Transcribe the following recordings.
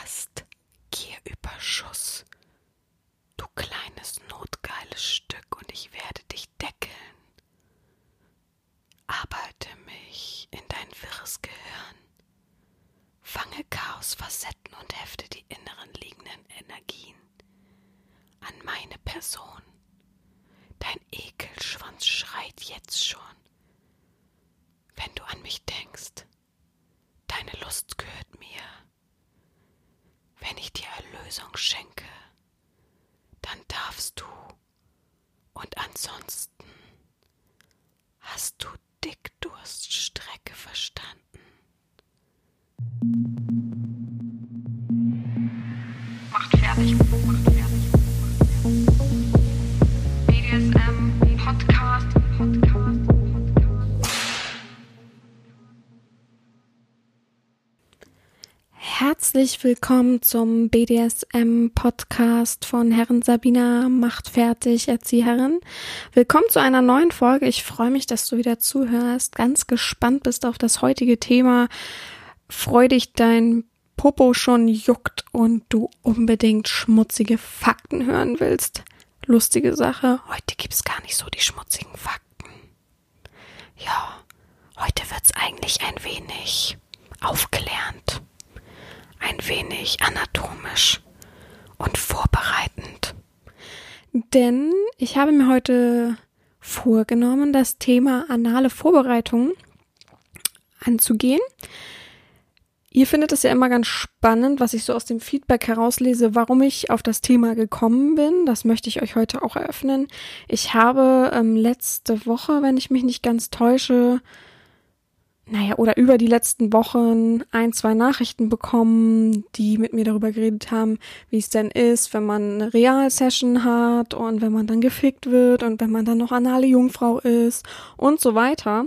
hast Gierüberschuss. Du kleines notgeiles Stück und ich werde dich deckeln. Arbeite mich in dein wirres Gehirn. Fange Chaosfacetten und hefte die inneren liegenden Energien an meine Person. Dein Ekelschwanz schreit jetzt schon. Willkommen zum BDSM-Podcast von Herren Sabina Macht fertig, Erzieherin. Willkommen zu einer neuen Folge. Ich freue mich, dass du wieder zuhörst. Ganz gespannt bist auf das heutige Thema. Freu dich, dein Popo schon juckt und du unbedingt schmutzige Fakten hören willst. Lustige Sache. Heute gibt's gar nicht so die schmutzigen Fakten. Ja, heute wird's eigentlich ein wenig aufklärend ein wenig anatomisch und vorbereitend. Denn ich habe mir heute vorgenommen, das Thema anale Vorbereitung anzugehen. Ihr findet es ja immer ganz spannend, was ich so aus dem Feedback herauslese, warum ich auf das Thema gekommen bin. Das möchte ich euch heute auch eröffnen. Ich habe ähm, letzte Woche, wenn ich mich nicht ganz täusche, naja, oder über die letzten Wochen ein, zwei Nachrichten bekommen, die mit mir darüber geredet haben, wie es denn ist, wenn man eine Realsession hat und wenn man dann gefickt wird und wenn man dann noch anale Jungfrau ist und so weiter.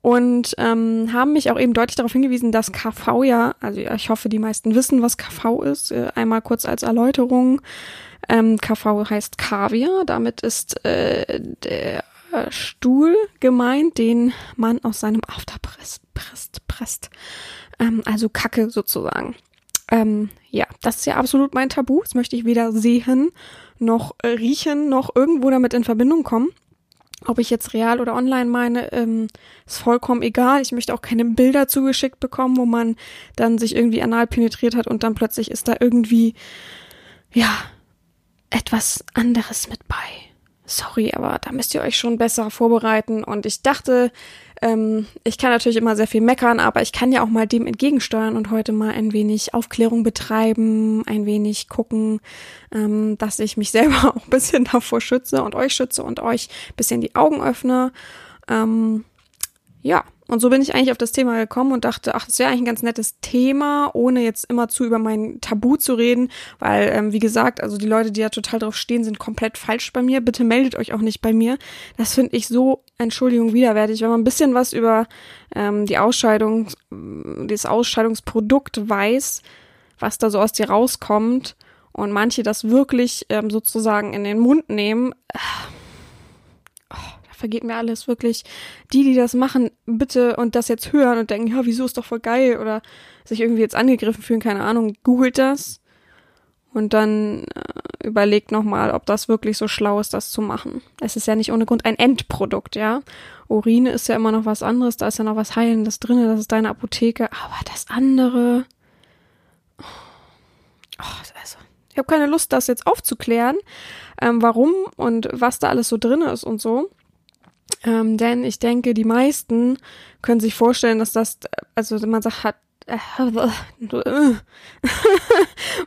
Und ähm, haben mich auch eben deutlich darauf hingewiesen, dass KV ja, also ich hoffe, die meisten wissen, was KV ist. Äh, einmal kurz als Erläuterung. Ähm, KV heißt Kaviar. Damit ist äh, der Stuhl gemeint, den man aus seinem After presst, presst, presst. Ähm, also Kacke sozusagen. Ähm, ja, das ist ja absolut mein Tabu. Das möchte ich weder sehen, noch riechen, noch irgendwo damit in Verbindung kommen. Ob ich jetzt real oder online meine, ähm, ist vollkommen egal. Ich möchte auch keine Bilder zugeschickt bekommen, wo man dann sich irgendwie anal penetriert hat und dann plötzlich ist da irgendwie, ja, etwas anderes mit bei sorry, aber da müsst ihr euch schon besser vorbereiten. Und ich dachte, ähm, ich kann natürlich immer sehr viel meckern, aber ich kann ja auch mal dem entgegensteuern und heute mal ein wenig Aufklärung betreiben, ein wenig gucken, ähm, dass ich mich selber auch ein bisschen davor schütze und euch schütze und euch ein bisschen die Augen öffne. Ähm, ja, und so bin ich eigentlich auf das Thema gekommen und dachte, ach, das wäre eigentlich ein ganz nettes Thema, ohne jetzt immer zu über mein Tabu zu reden, weil, ähm, wie gesagt, also die Leute, die da total drauf stehen, sind komplett falsch bei mir. Bitte meldet euch auch nicht bei mir. Das finde ich so, Entschuldigung, widerwärtig. Wenn man ein bisschen was über ähm, die Ausscheidung, das Ausscheidungsprodukt weiß, was da so aus dir rauskommt und manche das wirklich ähm, sozusagen in den Mund nehmen, äh, vergeht mir alles wirklich. Die, die das machen, bitte und das jetzt hören und denken, ja, wieso ist doch voll geil oder sich irgendwie jetzt angegriffen fühlen, keine Ahnung, googelt das und dann äh, überlegt nochmal, ob das wirklich so schlau ist, das zu machen. Es ist ja nicht ohne Grund ein Endprodukt, ja. Urine ist ja immer noch was anderes, da ist ja noch was Heilendes drin, das ist deine Apotheke, aber das andere. Oh, also, ich habe keine Lust, das jetzt aufzuklären, ähm, warum und was da alles so drin ist und so. Ähm, denn ich denke, die meisten können sich vorstellen, dass das, also man sagt, hat,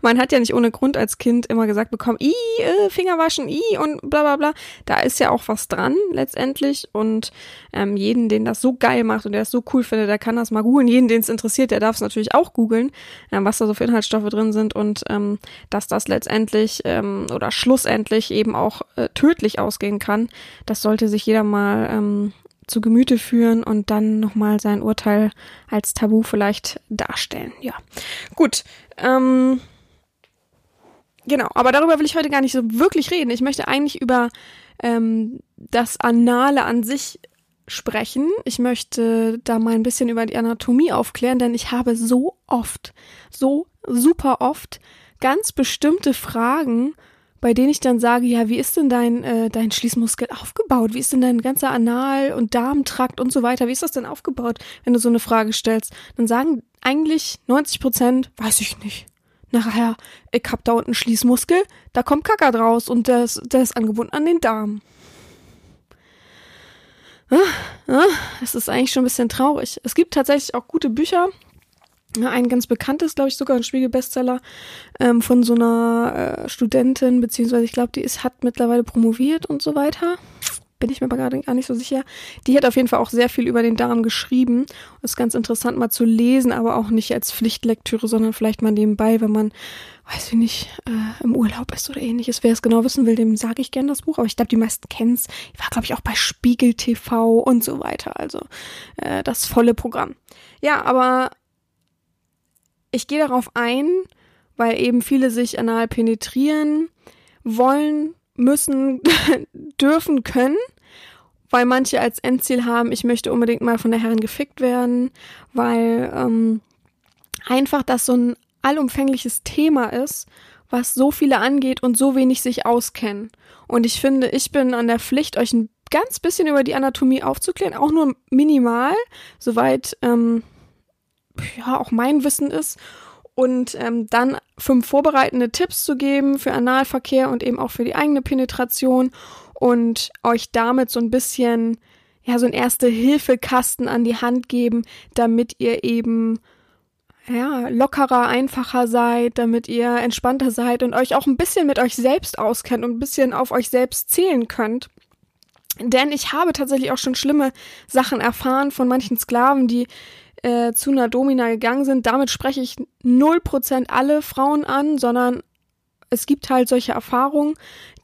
man hat ja nicht ohne Grund als Kind immer gesagt bekommen, i, äh, Finger waschen, i und bla bla bla. Da ist ja auch was dran letztendlich. Und ähm, jeden, den das so geil macht und der es so cool findet, der kann das mal googeln. Jeden, den es interessiert, der darf es natürlich auch googeln, ähm, was da so für Inhaltsstoffe drin sind und ähm, dass das letztendlich ähm, oder schlussendlich eben auch äh, tödlich ausgehen kann. Das sollte sich jeder mal ähm, zu Gemüte führen und dann nochmal sein Urteil als Tabu vielleicht darstellen. Ja, gut. Ähm, genau, aber darüber will ich heute gar nicht so wirklich reden. Ich möchte eigentlich über ähm, das Anale an sich sprechen. Ich möchte da mal ein bisschen über die Anatomie aufklären, denn ich habe so oft, so super oft ganz bestimmte Fragen, bei denen ich dann sage, ja, wie ist denn dein, äh, dein Schließmuskel aufgebaut? Wie ist denn dein ganzer Anal- und Darmtrakt und so weiter? Wie ist das denn aufgebaut, wenn du so eine Frage stellst? Dann sagen eigentlich 90 Prozent, weiß ich nicht. Nachher, ich hab da unten Schließmuskel, da kommt Kacker draus und der ist, der ist angebunden an den Darm. Es ist eigentlich schon ein bisschen traurig. Es gibt tatsächlich auch gute Bücher. Ein ganz bekanntes, glaube ich, sogar ein Spiegel-Bestseller ähm, von so einer äh, Studentin, beziehungsweise ich glaube, die ist, hat mittlerweile promoviert und so weiter. Bin ich mir aber gerade gar nicht so sicher. Die hat auf jeden Fall auch sehr viel über den Darm geschrieben. Ist ganz interessant mal zu lesen, aber auch nicht als Pflichtlektüre, sondern vielleicht mal nebenbei, wenn man weiß ich nicht, äh, im Urlaub ist oder ähnliches. Wer es genau wissen will, dem sage ich gern das Buch. Aber ich glaube, die meisten kennen es. Ich war, glaube ich, auch bei Spiegel TV und so weiter. Also äh, das volle Programm. Ja, aber ich gehe darauf ein, weil eben viele sich anal penetrieren wollen, müssen, dürfen, können. Weil manche als Endziel haben, ich möchte unbedingt mal von der Herrin gefickt werden, weil ähm, einfach das so ein allumfängliches Thema ist, was so viele angeht und so wenig sich auskennen. Und ich finde, ich bin an der Pflicht, euch ein ganz bisschen über die Anatomie aufzuklären, auch nur minimal, soweit ähm, ja auch mein Wissen ist. Und ähm, dann fünf vorbereitende Tipps zu geben für Analverkehr und eben auch für die eigene Penetration und euch damit so ein bisschen, ja, so ein Erste-Hilfe-Kasten an die Hand geben, damit ihr eben ja, lockerer, einfacher seid, damit ihr entspannter seid und euch auch ein bisschen mit euch selbst auskennt und ein bisschen auf euch selbst zählen könnt. Denn ich habe tatsächlich auch schon schlimme Sachen erfahren von manchen Sklaven, die äh, zu einer Domina gegangen sind. Damit spreche ich null Prozent alle Frauen an, sondern es gibt halt solche Erfahrungen,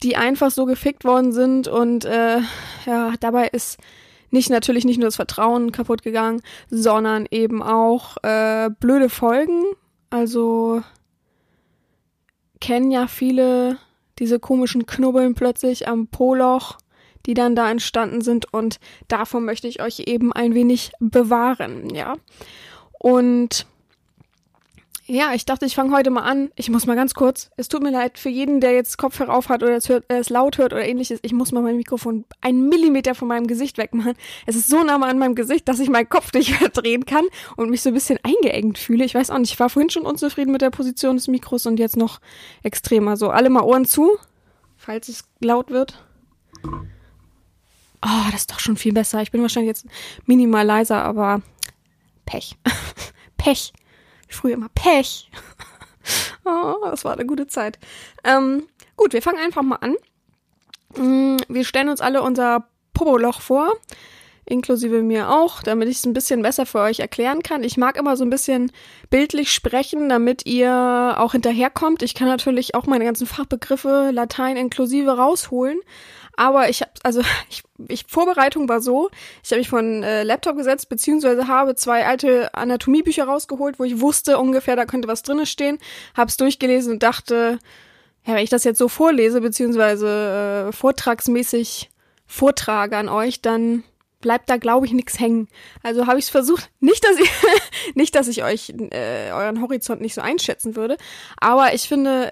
die einfach so gefickt worden sind und äh, ja, dabei ist nicht natürlich nicht nur das Vertrauen kaputt gegangen, sondern eben auch äh, blöde Folgen. Also kennen ja viele diese komischen Knubbeln plötzlich am Poloch, die dann da entstanden sind und davon möchte ich euch eben ein wenig bewahren, ja. Und ja, ich dachte, ich fange heute mal an. Ich muss mal ganz kurz. Es tut mir leid für jeden, der jetzt Kopfhörer auf hat oder es, hört, es laut hört oder ähnliches. Ich muss mal mein Mikrofon einen Millimeter von meinem Gesicht wegmachen. Es ist so nah an meinem Gesicht, dass ich meinen Kopf nicht mehr drehen kann und mich so ein bisschen eingeengt fühle. Ich weiß auch nicht. Ich war vorhin schon unzufrieden mit der Position des Mikros und jetzt noch extremer. So, alle mal Ohren zu, falls es laut wird. Oh, das ist doch schon viel besser. Ich bin wahrscheinlich jetzt minimal leiser, aber Pech. Pech früher immer Pech. oh, das war eine gute Zeit. Ähm, gut, wir fangen einfach mal an. Mm, wir stellen uns alle unser Popoloch vor, inklusive mir auch, damit ich es ein bisschen besser für euch erklären kann. Ich mag immer so ein bisschen bildlich sprechen, damit ihr auch hinterherkommt. Ich kann natürlich auch meine ganzen Fachbegriffe, Latein inklusive rausholen, aber ich habe, also ich, ich Vorbereitung war so, ich habe mich von äh, Laptop gesetzt, beziehungsweise habe zwei alte Anatomiebücher rausgeholt, wo ich wusste ungefähr, da könnte was drinne stehen, hab's durchgelesen und dachte, ja, wenn ich das jetzt so vorlese, beziehungsweise äh, vortragsmäßig vortrage an euch, dann bleibt da, glaube ich, nichts hängen. Also habe ich es versucht, nicht, dass ich, nicht, dass ich euch äh, euren Horizont nicht so einschätzen würde, aber ich finde,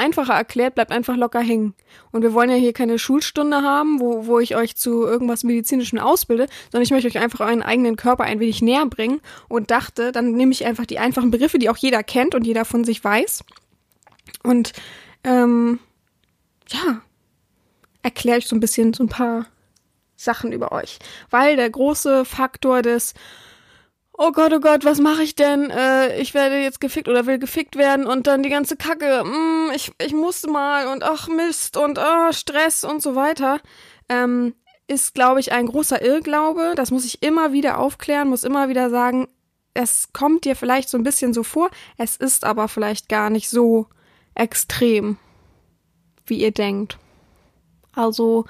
einfacher erklärt, bleibt einfach locker hängen. Und wir wollen ja hier keine Schulstunde haben, wo, wo ich euch zu irgendwas Medizinischem ausbilde, sondern ich möchte euch einfach euren eigenen Körper ein wenig näher bringen und dachte, dann nehme ich einfach die einfachen Begriffe, die auch jeder kennt und jeder von sich weiß. Und ähm, ja, erkläre ich so ein bisschen so ein paar Sachen über euch. Weil der große Faktor des oh Gott, oh Gott, was mache ich denn? Äh, ich werde jetzt gefickt oder will gefickt werden und dann die ganze Kacke, mm, ich, ich musste mal und ach Mist und oh, Stress und so weiter, ähm, ist, glaube ich, ein großer Irrglaube. Das muss ich immer wieder aufklären, muss immer wieder sagen, es kommt dir vielleicht so ein bisschen so vor, es ist aber vielleicht gar nicht so extrem, wie ihr denkt. Also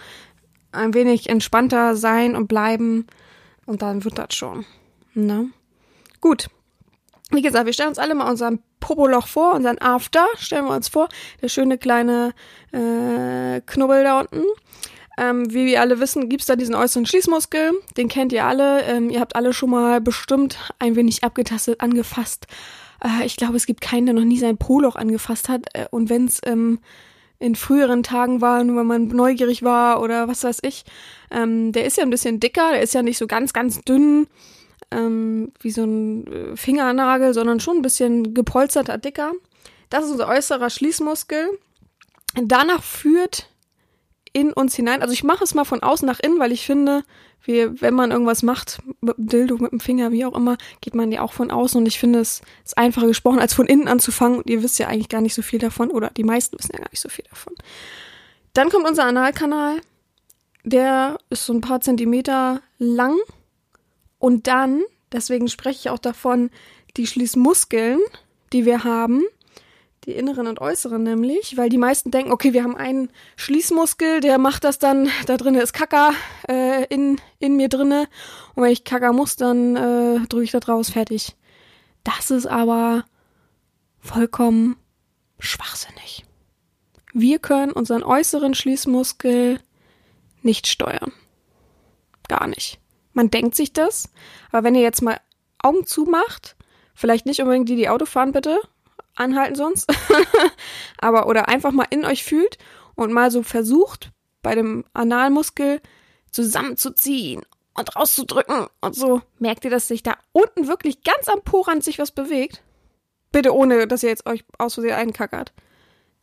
ein wenig entspannter sein und bleiben und dann wird das schon. Ne? Gut. Wie gesagt, wir stellen uns alle mal unseren Popoloch vor, unseren After, stellen wir uns vor, der schöne kleine äh, Knubbel da unten. ähm, wie wir alle wissen, gibt's da diesen äußeren Schließmuskel. Den kennt ihr alle. Ähm, ihr habt alle schon mal bestimmt ein wenig abgetastet, angefasst. Äh, ich glaube, es gibt keinen, der noch nie sein Poloch angefasst hat. Äh, und wenn's ähm, in früheren Tagen war, nur wenn man neugierig war oder was weiß ich, ähm, der ist ja ein bisschen dicker, der ist ja nicht so ganz, ganz dünn ähm, wie so ein äh, Fingernagel, sondern schon ein bisschen gepolsterter, dicker. Das ist unser äußerer Schließmuskel. Danach führt in uns hinein. Also ich mache es mal von außen nach innen, weil ich finde, wie, wenn man irgendwas macht, mit dem Dildo, mit dem Finger, wie auch immer, geht man ja auch von außen und ich finde es ist einfacher gesprochen, als von innen anzufangen und ihr wisst ja eigentlich gar nicht so viel davon oder die meisten wissen ja gar nicht so viel davon. Dann kommt unser Analkanal, der ist so ein paar Zentimeter lang und dann, deswegen spreche ich auch davon, die Schließmuskeln, die wir haben, die inneren und äußeren nämlich, weil die meisten denken, okay, wir haben einen Schließmuskel, der macht das dann, da drinnen ist Kaka äh, in, in mir drinne und wenn ich Kaka muss, dann äh, drücke ich da draus, fertig. Das ist aber vollkommen schwachsinnig. Wir können unseren äußeren Schließmuskel nicht steuern. Gar nicht. Man denkt sich das, aber wenn ihr jetzt mal Augen zumacht, vielleicht nicht unbedingt die, die Auto fahren, bitte, anhalten sonst. Aber oder einfach mal in euch fühlt und mal so versucht, bei dem Analmuskel zusammenzuziehen und rauszudrücken und so. Merkt ihr, dass sich da unten wirklich ganz am Porand sich was bewegt? Bitte ohne, dass ihr jetzt euch aus Versehen einkackert.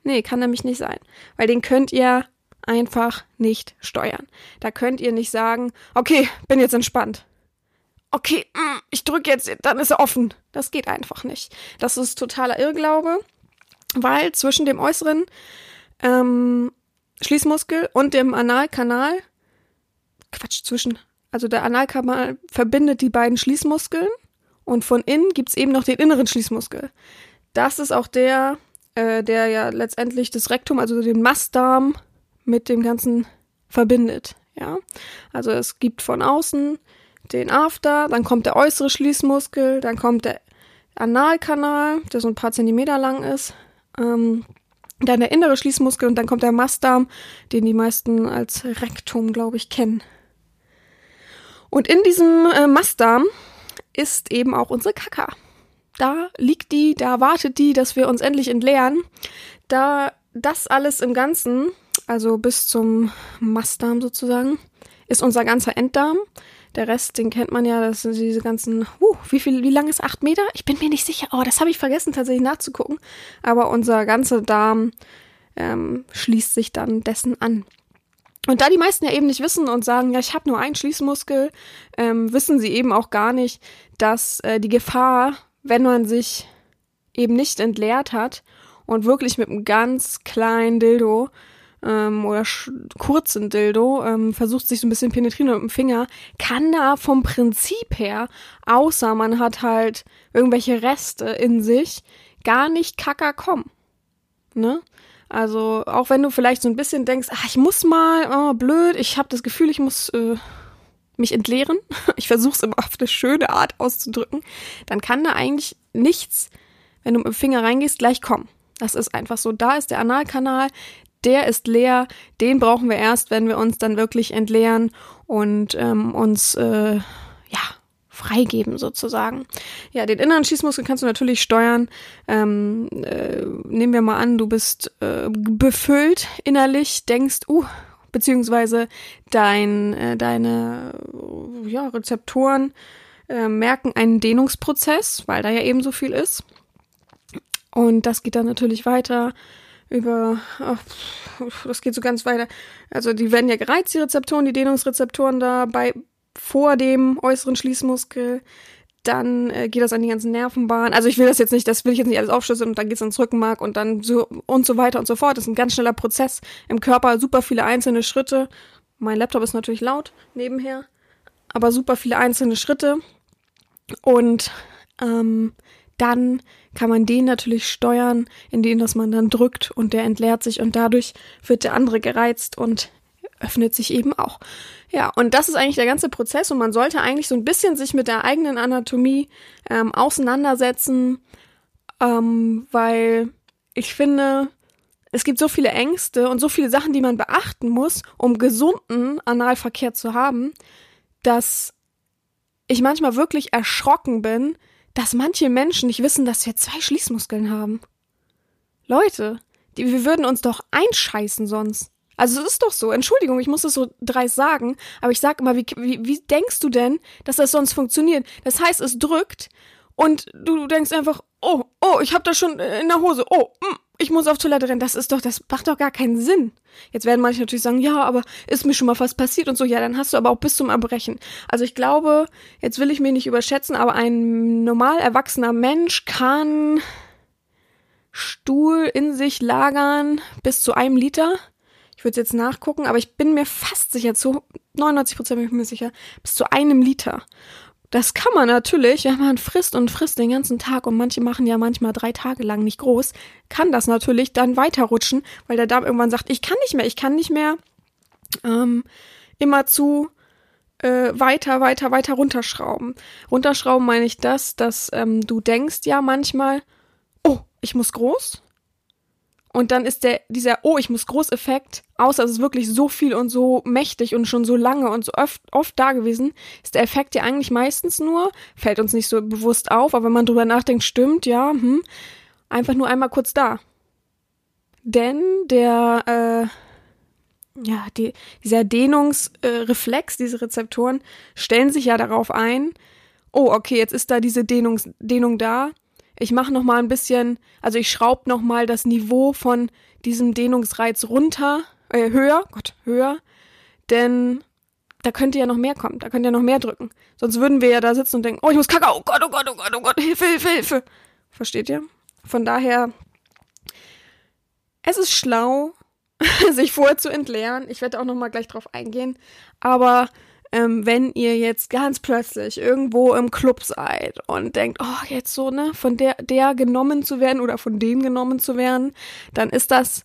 Nee, kann nämlich nicht sein. Weil den könnt ihr einfach nicht steuern. Da könnt ihr nicht sagen, okay, bin jetzt entspannt okay, mm, ich drücke jetzt, dann ist er offen. Das geht einfach nicht. Das ist totaler Irrglaube, weil zwischen dem äußeren ähm, Schließmuskel und dem Analkanal, Quatsch, zwischen, also der Analkanal verbindet die beiden Schließmuskeln und von innen gibt's eben noch den inneren Schließmuskel. Das ist auch der, äh, der ja letztendlich das Rektum, also den Mastdarm mit dem Ganzen verbindet. Ja, also es gibt von außen den After, dann kommt der äußere Schließmuskel, dann kommt der Analkanal, der so ein paar Zentimeter lang ist, ähm, dann der innere Schließmuskel und dann kommt der Mastdarm, den die meisten als Rektum, glaube ich, kennen. Und in diesem äh, Mastdarm ist eben auch unsere Kaka. Da liegt die, da wartet die, dass wir uns endlich entleeren. Da das alles im Ganzen, also bis zum Mastdarm sozusagen, ist unser ganzer Enddarm. Der Rest, den kennt man ja, das sind diese ganzen, uh, wie viel, wie lang ist acht Meter? Ich bin mir nicht sicher. Oh, das habe ich vergessen tatsächlich nachzugucken. Aber unser ganzer Darm ähm, schließt sich dann dessen an. Und da die meisten ja eben nicht wissen und sagen, ja, ich habe nur einen Schließmuskel, ähm, wissen sie eben auch gar nicht, dass äh, die Gefahr, wenn man sich eben nicht entleert hat und wirklich mit einem ganz kleinen Dildo ähm, oder kurzen Dildo ähm, versucht sich so ein bisschen penetrieren mit dem Finger, kann da vom Prinzip her, außer man hat halt irgendwelche Reste in sich, gar nicht kacker kommen. Ne? Also auch wenn du vielleicht so ein bisschen denkst, ach, ich muss mal, oh, blöd, ich habe das Gefühl, ich muss äh, mich entleeren, ich versuche es immer auf eine schöne Art auszudrücken, dann kann da eigentlich nichts, wenn du mit dem Finger reingehst, gleich kommen. Das ist einfach so. Da ist der Analkanal, der ist leer, den brauchen wir erst, wenn wir uns dann wirklich entleeren und ähm, uns äh, ja freigeben sozusagen. Ja, den inneren Schießmuskel kannst du natürlich steuern. Ähm, äh, nehmen wir mal an, du bist äh, befüllt innerlich, denkst, uh, beziehungsweise dein, äh, deine ja, Rezeptoren äh, merken einen Dehnungsprozess, weil da ja eben so viel ist. Und das geht dann natürlich weiter über, ach, das geht so ganz weiter. Also die werden ja gereizt, die Rezeptoren, die Dehnungsrezeptoren da bei, vor dem äußeren Schließmuskel. Dann äh, geht das an die ganzen Nervenbahnen. Also ich will das jetzt nicht, das will ich jetzt nicht alles aufschlüsseln und dann geht's ins Rückenmark und dann so und so weiter und so fort. Das ist ein ganz schneller Prozess im Körper, super viele einzelne Schritte. Mein Laptop ist natürlich laut nebenher, aber super viele einzelne Schritte. Und ähm, dann kann man den natürlich steuern, indem dass man dann drückt und der entleert sich und dadurch wird der andere gereizt und öffnet sich eben auch. Ja, und das ist eigentlich der ganze Prozess und man sollte eigentlich so ein bisschen sich mit der eigenen Anatomie ähm, auseinandersetzen, ähm, weil ich finde, es gibt so viele Ängste und so viele Sachen, die man beachten muss, um gesunden Analverkehr zu haben, dass ich manchmal wirklich erschrocken bin, dass manche Menschen nicht wissen, dass wir zwei Schließmuskeln haben. Leute, die, wir würden uns doch einscheißen sonst. Also es ist doch so. Entschuldigung, ich muss das so dreist sagen, aber ich sag immer, wie, wie, wie denkst du denn, dass das sonst funktioniert? Das heißt, es drückt und du denkst einfach, oh, oh, ich hab das schon in der Hose. Oh, mm, ich muss auf Toilette rennen. Das ist doch, das macht doch gar keinen Sinn. Jetzt werden manche natürlich sagen, ja, aber ist mir schon mal was passiert und so. Ja, dann hast du aber auch bis zum Erbrechen. Also ich glaube, jetzt will ich mich nicht überschätzen, aber ein normal erwachsener Mensch kann Stuhl in sich lagern bis zu einem Liter. Ich würde jetzt nachgucken, aber ich bin mir fast sicher, zu 99 Prozent bin ich mir sicher, bis zu einem Liter. Das kann man natürlich, wenn man frisst und frisst den ganzen Tag und manche machen ja manchmal drei Tage lang nicht groß, kann das natürlich dann weiterrutschen, weil der Darm irgendwann sagt, ich kann nicht mehr, ich kann nicht mehr ähm, immer zu äh, weiter, weiter, weiter runterschrauben. Runterschrauben meine ich das, dass ähm, du denkst ja manchmal, oh, ich muss groß, und dann ist der, dieser Oh, ich muss Groß-Effekt, außer es ist wirklich so viel und so mächtig und schon so lange und so oft, oft da gewesen, ist der Effekt ja eigentlich meistens nur, fällt uns nicht so bewusst auf, aber wenn man drüber nachdenkt, stimmt, ja, hm, einfach nur einmal kurz da. Denn der, äh, ja, die, dieser Dehnungsreflex, äh, diese Rezeptoren, stellen sich ja darauf ein, oh, okay, jetzt ist da diese Dehnungs Dehnung da, ich mache noch mal ein bisschen, also ich schraube noch mal das Niveau von diesem Dehnungsreiz runter, äh, höher, Gott, höher, denn da könnte ja noch mehr kommen, da könnte ja noch mehr drücken. Sonst würden wir ja da sitzen und denken, oh, ich muss Kakao, oh Gott, oh Gott, oh Gott, oh Gott, Hilfe, Hilfe, Hilfe. Versteht ihr? Von daher, es ist schlau, sich vorher zu entleeren. Ich werde auch noch mal gleich drauf eingehen, aber ähm, wenn ihr jetzt ganz plötzlich irgendwo im Club seid und denkt, oh, jetzt so, ne, von der, der genommen zu werden oder von dem genommen zu werden, dann ist das,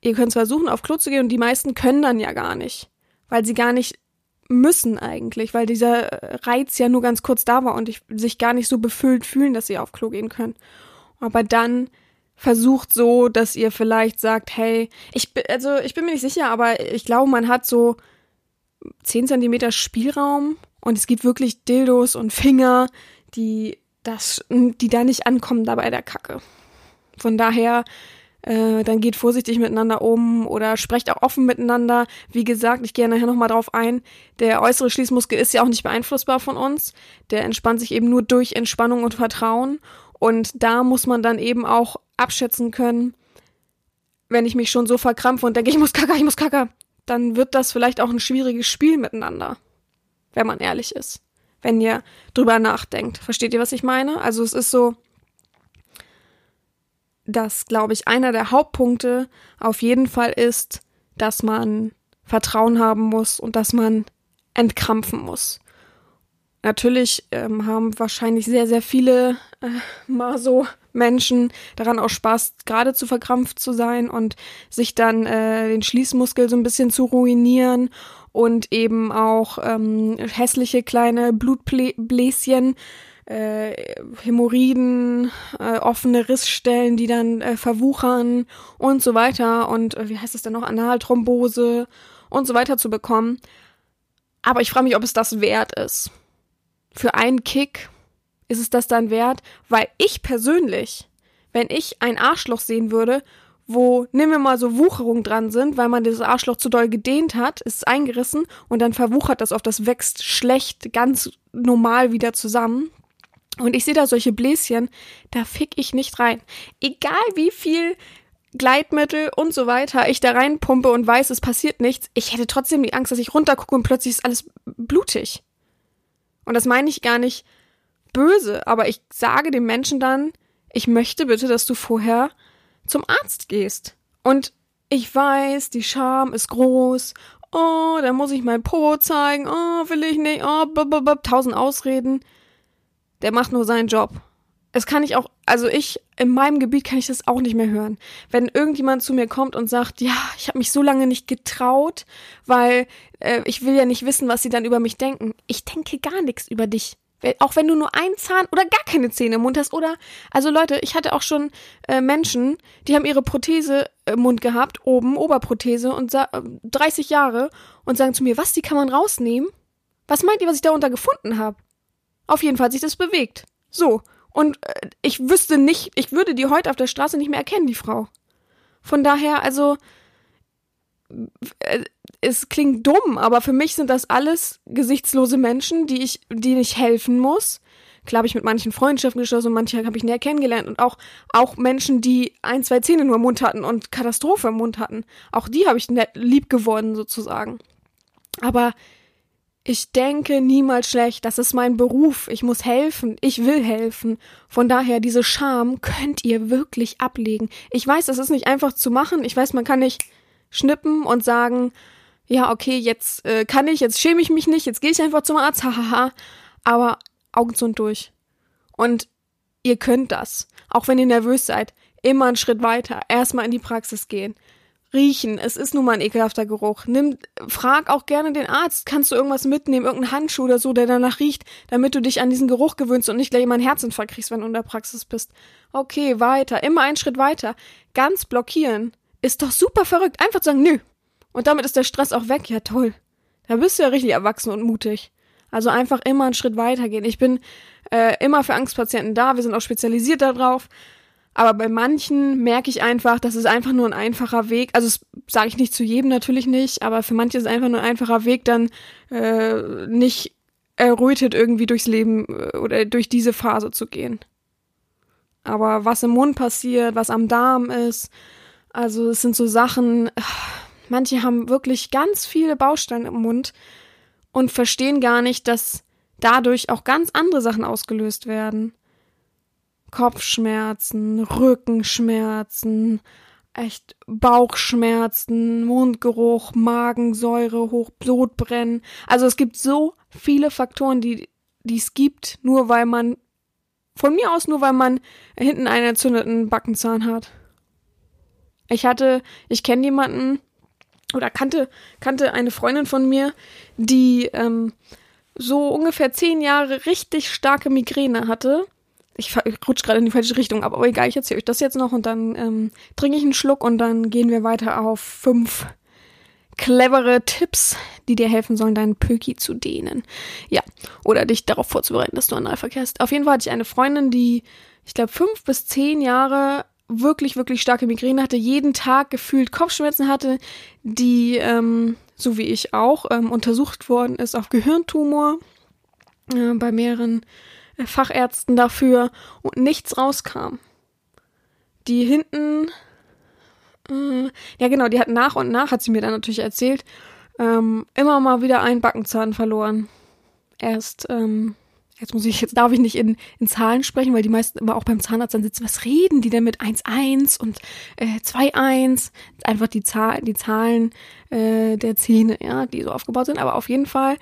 ihr könnt zwar versuchen, auf Klo zu gehen und die meisten können dann ja gar nicht, weil sie gar nicht müssen eigentlich, weil dieser Reiz ja nur ganz kurz da war und ich, sich gar nicht so befüllt fühlen, dass sie auf Klo gehen können. Aber dann versucht so, dass ihr vielleicht sagt, hey, ich also ich bin mir nicht sicher, aber ich glaube, man hat so 10 Zentimeter Spielraum und es gibt wirklich Dildos und Finger, die das, die da nicht ankommen da bei der Kacke. Von daher, äh, dann geht vorsichtig miteinander um oder sprecht auch offen miteinander. Wie gesagt, ich gehe nachher nochmal drauf ein. Der äußere Schließmuskel ist ja auch nicht beeinflussbar von uns. Der entspannt sich eben nur durch Entspannung und Vertrauen. Und da muss man dann eben auch abschätzen können, wenn ich mich schon so verkrampfe und denke, ich muss kacker, ich muss kacker, dann wird das vielleicht auch ein schwieriges Spiel miteinander, wenn man ehrlich ist. Wenn ihr drüber nachdenkt. Versteht ihr, was ich meine? Also es ist so, dass, glaube ich, einer der Hauptpunkte auf jeden Fall ist, dass man Vertrauen haben muss und dass man entkrampfen muss. Natürlich ähm, haben wahrscheinlich sehr, sehr viele äh, mal so Menschen daran auch Spaß, gerade zu verkrampft zu sein und sich dann äh, den Schließmuskel so ein bisschen zu ruinieren und eben auch ähm, hässliche kleine Blutbläschen, äh, Hämorrhoiden, äh, offene Rissstellen, die dann äh, verwuchern und so weiter und äh, wie heißt es denn noch, Analthrombose und so weiter zu bekommen. Aber ich frage mich, ob es das wert ist. Für einen Kick ist es das dann wert? Weil ich persönlich, wenn ich ein Arschloch sehen würde, wo, nehmen wir mal so Wucherung dran sind, weil man dieses Arschloch zu doll gedehnt hat, ist es eingerissen und dann verwuchert das auf, das wächst schlecht, ganz normal wieder zusammen. Und ich sehe da solche Bläschen, da fick ich nicht rein. Egal wie viel Gleitmittel und so weiter ich da reinpumpe und weiß, es passiert nichts, ich hätte trotzdem die Angst, dass ich runtergucke und plötzlich ist alles blutig. Und das meine ich gar nicht böse, aber ich sage dem Menschen dann, ich möchte bitte, dass du vorher zum Arzt gehst. Und ich weiß, die Scham ist groß. Oh, da muss ich mein Po zeigen. Oh, will ich nicht. Oh, blablabla. tausend Ausreden. Der macht nur seinen Job. Es kann ich auch, also ich, in meinem Gebiet kann ich das auch nicht mehr hören. Wenn irgendjemand zu mir kommt und sagt, ja, ich habe mich so lange nicht getraut, weil äh, ich will ja nicht wissen, was sie dann über mich denken. Ich denke gar nichts über dich. Auch wenn du nur einen Zahn oder gar keine Zähne im Mund hast. Oder, also Leute, ich hatte auch schon äh, Menschen, die haben ihre Prothese im Mund gehabt, oben, Oberprothese, und äh, 30 Jahre und sagen zu mir, was, die kann man rausnehmen? Was meint ihr, was ich darunter gefunden habe? Auf jeden Fall sich das bewegt. So. Und äh, ich wüsste nicht, ich würde die heute auf der Straße nicht mehr erkennen, die Frau. Von daher, also, äh, es klingt dumm, aber für mich sind das alles gesichtslose Menschen, die ich, denen ich helfen muss. Klar habe ich mit manchen Freundschaften geschlossen und manche habe ich näher kennengelernt und auch, auch Menschen, die ein, zwei Zähne nur im Mund hatten und Katastrophe im Mund hatten. Auch die habe ich lieb geworden sozusagen. Aber ich denke niemals schlecht, das ist mein Beruf, ich muss helfen, ich will helfen. Von daher, diese Scham könnt ihr wirklich ablegen. Ich weiß, das ist nicht einfach zu machen, ich weiß, man kann nicht schnippen und sagen, ja, okay, jetzt äh, kann ich, jetzt schäme ich mich nicht, jetzt gehe ich einfach zum Arzt, hahaha. Aber Augen zu und durch. Und ihr könnt das. Auch wenn ihr nervös seid, immer einen Schritt weiter. Erstmal in die Praxis gehen. Riechen, es ist nun mal ein ekelhafter Geruch. Nimm, frag auch gerne den Arzt, kannst du irgendwas mitnehmen, irgendeinen Handschuh oder so, der danach riecht, damit du dich an diesen Geruch gewöhnst und nicht gleich immer einen Herzinfarkt kriegst, wenn du in der Praxis bist. Okay, weiter, immer einen Schritt weiter. Ganz blockieren. Ist doch super verrückt. Einfach sagen, nö. Und damit ist der Stress auch weg. Ja, toll. Da bist du ja richtig erwachsen und mutig. Also einfach immer einen Schritt weitergehen. Ich bin äh, immer für Angstpatienten da. Wir sind auch spezialisiert darauf. Aber bei manchen merke ich einfach, das ist einfach nur ein einfacher Weg. Also das sage ich nicht zu jedem natürlich nicht, aber für manche ist es einfach nur ein einfacher Weg, dann äh, nicht errötet irgendwie durchs Leben äh, oder durch diese Phase zu gehen. Aber was im Mund passiert, was am Darm ist, also es sind so Sachen, manche haben wirklich ganz viele Bausteine im Mund und verstehen gar nicht, dass dadurch auch ganz andere Sachen ausgelöst werden. Kopfschmerzen, Rückenschmerzen, echt Bauchschmerzen, Mundgeruch, Magensäure, Hochblutbrennen. Also es gibt so viele Faktoren, die, es gibt, nur weil man, von mir aus nur weil man hinten einen entzündeten Backenzahn hat. Ich hatte, ich kenne jemanden oder kannte, kannte eine Freundin von mir, die ähm, so ungefähr zehn Jahre richtig starke Migräne hatte. Ich, ich rutsche gerade in die falsche Richtung, aber egal, ich erzähle euch das jetzt noch und dann ähm, trinke ich einen Schluck und dann gehen wir weiter auf fünf clevere Tipps, die dir helfen sollen, deinen Pöki zu dehnen. Ja, oder dich darauf vorzubereiten, dass du Analverkehr hast. Auf jeden Fall hatte ich eine Freundin, die, ich glaube, fünf bis zehn Jahre wirklich, wirklich starke Migräne hatte, jeden Tag gefühlt Kopfschmerzen hatte, die, ähm, so wie ich auch, ähm, untersucht worden ist auf Gehirntumor äh, bei mehreren äh, Fachärzten dafür und nichts rauskam. Die hinten, äh, ja genau, die hat nach und nach, hat sie mir dann natürlich erzählt, ähm, immer mal wieder einen Backenzahn verloren. Erst ähm, jetzt muss ich, jetzt darf ich nicht in, in Zahlen sprechen, weil die meisten immer auch beim Zahnarzt dann sitzen, was reden die denn mit 1-1 und äh, 2-1? Einfach die, Zahl, die Zahlen äh, der Zähne, ja, die so aufgebaut sind. Aber auf jeden Fall,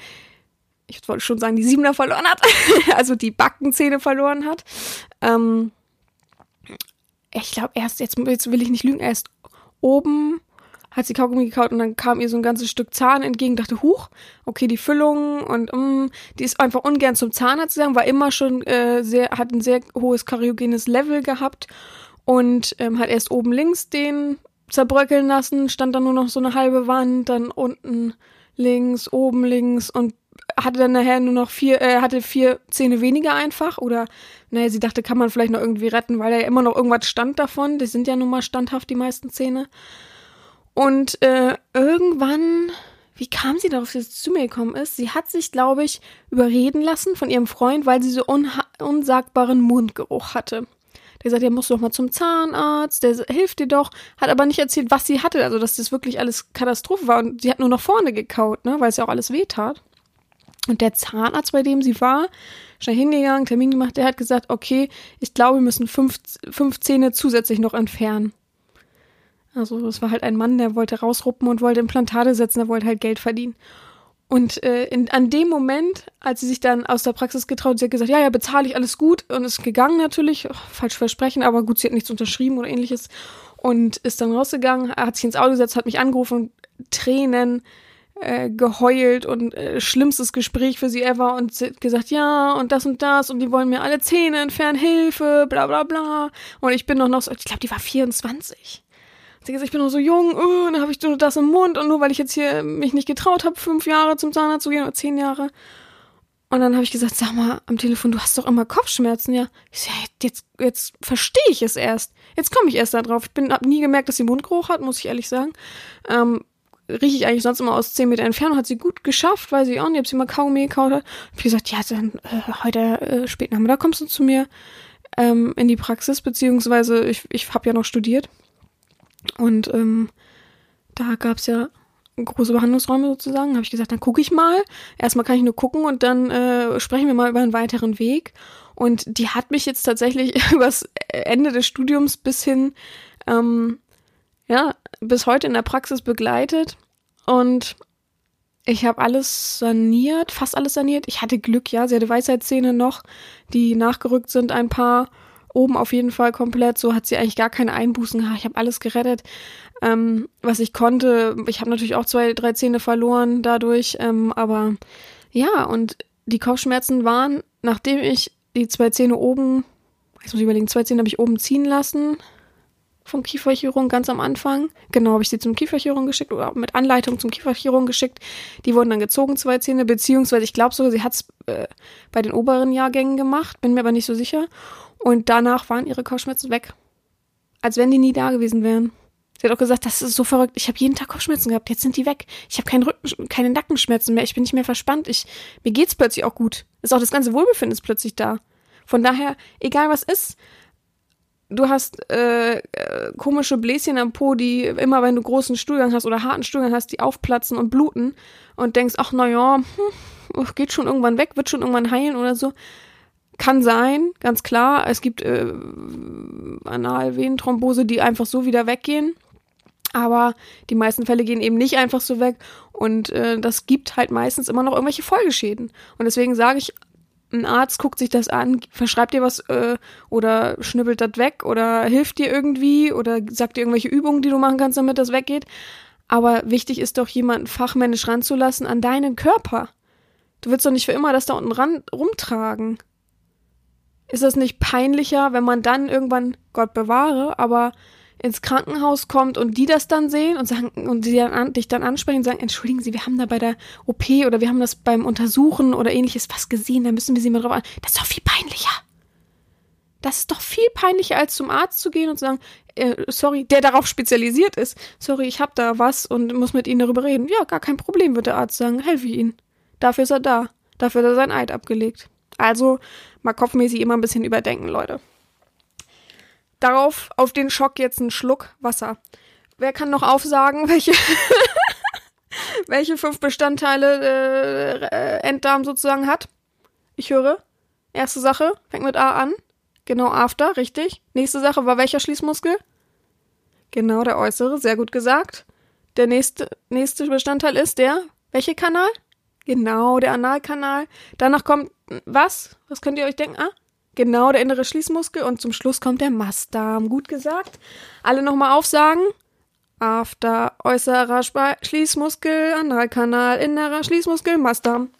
ich wollte schon sagen, die Siebener verloren hat, also die Backenzähne verloren hat. Ähm, ich glaube, erst, jetzt, jetzt will ich nicht lügen, erst oben hat sie Kaugummi gekaut und dann kam ihr so ein ganzes Stück Zahn entgegen, dachte, huch, okay, die Füllung und um, die ist einfach ungern zum Zahnarzt gegangen, war immer schon äh, sehr, hat ein sehr hohes kariogenes Level gehabt und ähm, hat erst oben links den zerbröckeln lassen, stand dann nur noch so eine halbe Wand, dann unten links, oben links und hatte dann nachher nur noch vier, äh, hatte vier Zähne weniger einfach oder naja, sie dachte, kann man vielleicht noch irgendwie retten, weil da ja immer noch irgendwas stand davon. Die sind ja nun mal standhaft, die meisten Zähne. Und äh, irgendwann, wie kam sie darauf, dass sie zu mir gekommen ist? Sie hat sich, glaube ich, überreden lassen von ihrem Freund, weil sie so unsagbaren Mundgeruch hatte. Der sagt, ja, musst du doch mal zum Zahnarzt, der hilft dir doch, hat aber nicht erzählt, was sie hatte, also dass das wirklich alles Katastrophe war. Und sie hat nur nach vorne gekaut, ne, weil es ja auch alles weh tat. Und der Zahnarzt, bei dem sie war, schnell hingegangen, Termin gemacht, der hat gesagt, okay, ich glaube, wir müssen fünf, fünf Zähne zusätzlich noch entfernen. Also es war halt ein Mann, der wollte rausruppen und wollte Implantate setzen, der wollte halt Geld verdienen. Und äh, in, an dem Moment, als sie sich dann aus der Praxis getraut, sie hat gesagt, ja, ja, bezahle ich alles gut und ist gegangen natürlich, oh, falsch versprechen, aber gut, sie hat nichts unterschrieben oder ähnliches und ist dann rausgegangen, hat sich ins Auto gesetzt, hat mich angerufen, Tränen äh, geheult und äh, schlimmstes Gespräch für sie ever und sie hat gesagt, ja, und das und das und die wollen mir alle Zähne entfernen, Hilfe, bla bla bla. Und ich bin doch noch so, ich glaube, die war 24. Gesagt, ich bin noch so jung, uh, und dann habe ich nur das im Mund und nur weil ich jetzt hier mich nicht getraut habe, fünf Jahre zum Zahnarzt zu gehen oder zehn Jahre. Und dann habe ich gesagt, sag mal am Telefon, du hast doch immer Kopfschmerzen, ja? Ich sag, jetzt, jetzt verstehe ich es erst. Jetzt komme ich erst da drauf. Ich bin, hab nie gemerkt, dass sie Mundgeruch hat, muss ich ehrlich sagen. Ähm, rieche ich eigentlich sonst immer aus 10 Meter Entfernung. Hat sie gut geschafft, weil sie auch nicht, ob sie mal Kaugummi gekaut hat. Hab ich gesagt, ja, dann äh, heute äh, spät Nachmittag kommst du zu mir ähm, in die Praxis, beziehungsweise ich, ich habe ja noch studiert. Und ähm, da gab's ja große Behandlungsräume sozusagen. Habe ich gesagt, dann gucke ich mal. Erstmal kann ich nur gucken und dann äh, sprechen wir mal über einen weiteren Weg. Und die hat mich jetzt tatsächlich übers Ende des Studiums bis hin, ähm, ja, bis heute in der Praxis begleitet. Und ich habe alles saniert, fast alles saniert. Ich hatte Glück, ja. Sie hatte Weisheitszähne noch, die nachgerückt sind, ein paar. Oben auf jeden Fall komplett. So hat sie eigentlich gar keine Einbußen. Ich habe alles gerettet, ähm, was ich konnte. Ich habe natürlich auch zwei, drei Zähne verloren dadurch. Ähm, aber ja, und die Kopfschmerzen waren, nachdem ich die zwei Zähne oben, jetzt muss ich überlegen, zwei Zähne habe ich oben ziehen lassen vom Kieferchirurgen ganz am Anfang. Genau, habe ich sie zum Kieferchirurgen geschickt oder mit Anleitung zum Kieferchirurgen geschickt. Die wurden dann gezogen, zwei Zähne, beziehungsweise ich glaube sogar, sie hat es äh, bei den oberen Jahrgängen gemacht, bin mir aber nicht so sicher. Und danach waren ihre Kopfschmerzen weg. Als wenn die nie da gewesen wären. Sie hat auch gesagt, das ist so verrückt. Ich habe jeden Tag Kopfschmerzen gehabt, jetzt sind die weg. Ich habe keinen Rücken, keine Nackenschmerzen mehr. Ich bin nicht mehr verspannt. Ich, mir geht's plötzlich auch gut. Ist auch das ganze Wohlbefinden ist plötzlich da. Von daher, egal was ist, du hast äh, komische Bläschen am Po, die immer, wenn du großen Stuhlgang hast oder harten Stuhlgang hast, die aufplatzen und bluten und denkst, ach naja, hm, geht schon irgendwann weg, wird schon irgendwann heilen oder so. Kann sein, ganz klar. Es gibt äh, Analvenenthrombose, die einfach so wieder weggehen. Aber die meisten Fälle gehen eben nicht einfach so weg und äh, das gibt halt meistens immer noch irgendwelche Folgeschäden. Und deswegen sage ich, ein Arzt guckt sich das an, verschreibt dir was äh, oder schnippelt das weg oder hilft dir irgendwie oder sagt dir irgendwelche Übungen, die du machen kannst, damit das weggeht. Aber wichtig ist doch, jemanden fachmännisch ranzulassen an deinen Körper. Du willst doch nicht für immer das da unten ran rumtragen. Ist das nicht peinlicher, wenn man dann irgendwann, Gott bewahre, aber ins Krankenhaus kommt und die das dann sehen und sagen und sie dann an, dich dann ansprechen und sagen, entschuldigen Sie, wir haben da bei der OP oder wir haben das beim Untersuchen oder ähnliches was gesehen, da müssen wir Sie mal drauf an. Das ist doch viel peinlicher. Das ist doch viel peinlicher, als zum Arzt zu gehen und zu sagen, äh, sorry, der darauf spezialisiert ist. Sorry, ich hab da was und muss mit Ihnen darüber reden. Ja, gar kein Problem, wird der Arzt sagen. Helfe Ihnen. Dafür ist er da. Dafür hat er sein Eid abgelegt. Also mal kopfmäßig immer ein bisschen überdenken, Leute. Darauf, auf den Schock jetzt ein Schluck Wasser. Wer kann noch aufsagen, welche, welche fünf Bestandteile äh, Enddarm sozusagen hat? Ich höre. Erste Sache, fängt mit A an. Genau, After, richtig. Nächste Sache war welcher Schließmuskel? Genau, der äußere, sehr gut gesagt. Der nächste, nächste Bestandteil ist der, welcher Kanal? Genau, der Analkanal. Danach kommt was? Was könnt ihr euch denken? Ah, genau, der innere Schließmuskel. Und zum Schluss kommt der Mastdarm. Gut gesagt. Alle nochmal aufsagen. After, äußerer Sp Schließmuskel, Analkanal, innerer Schließmuskel, Mastdarm.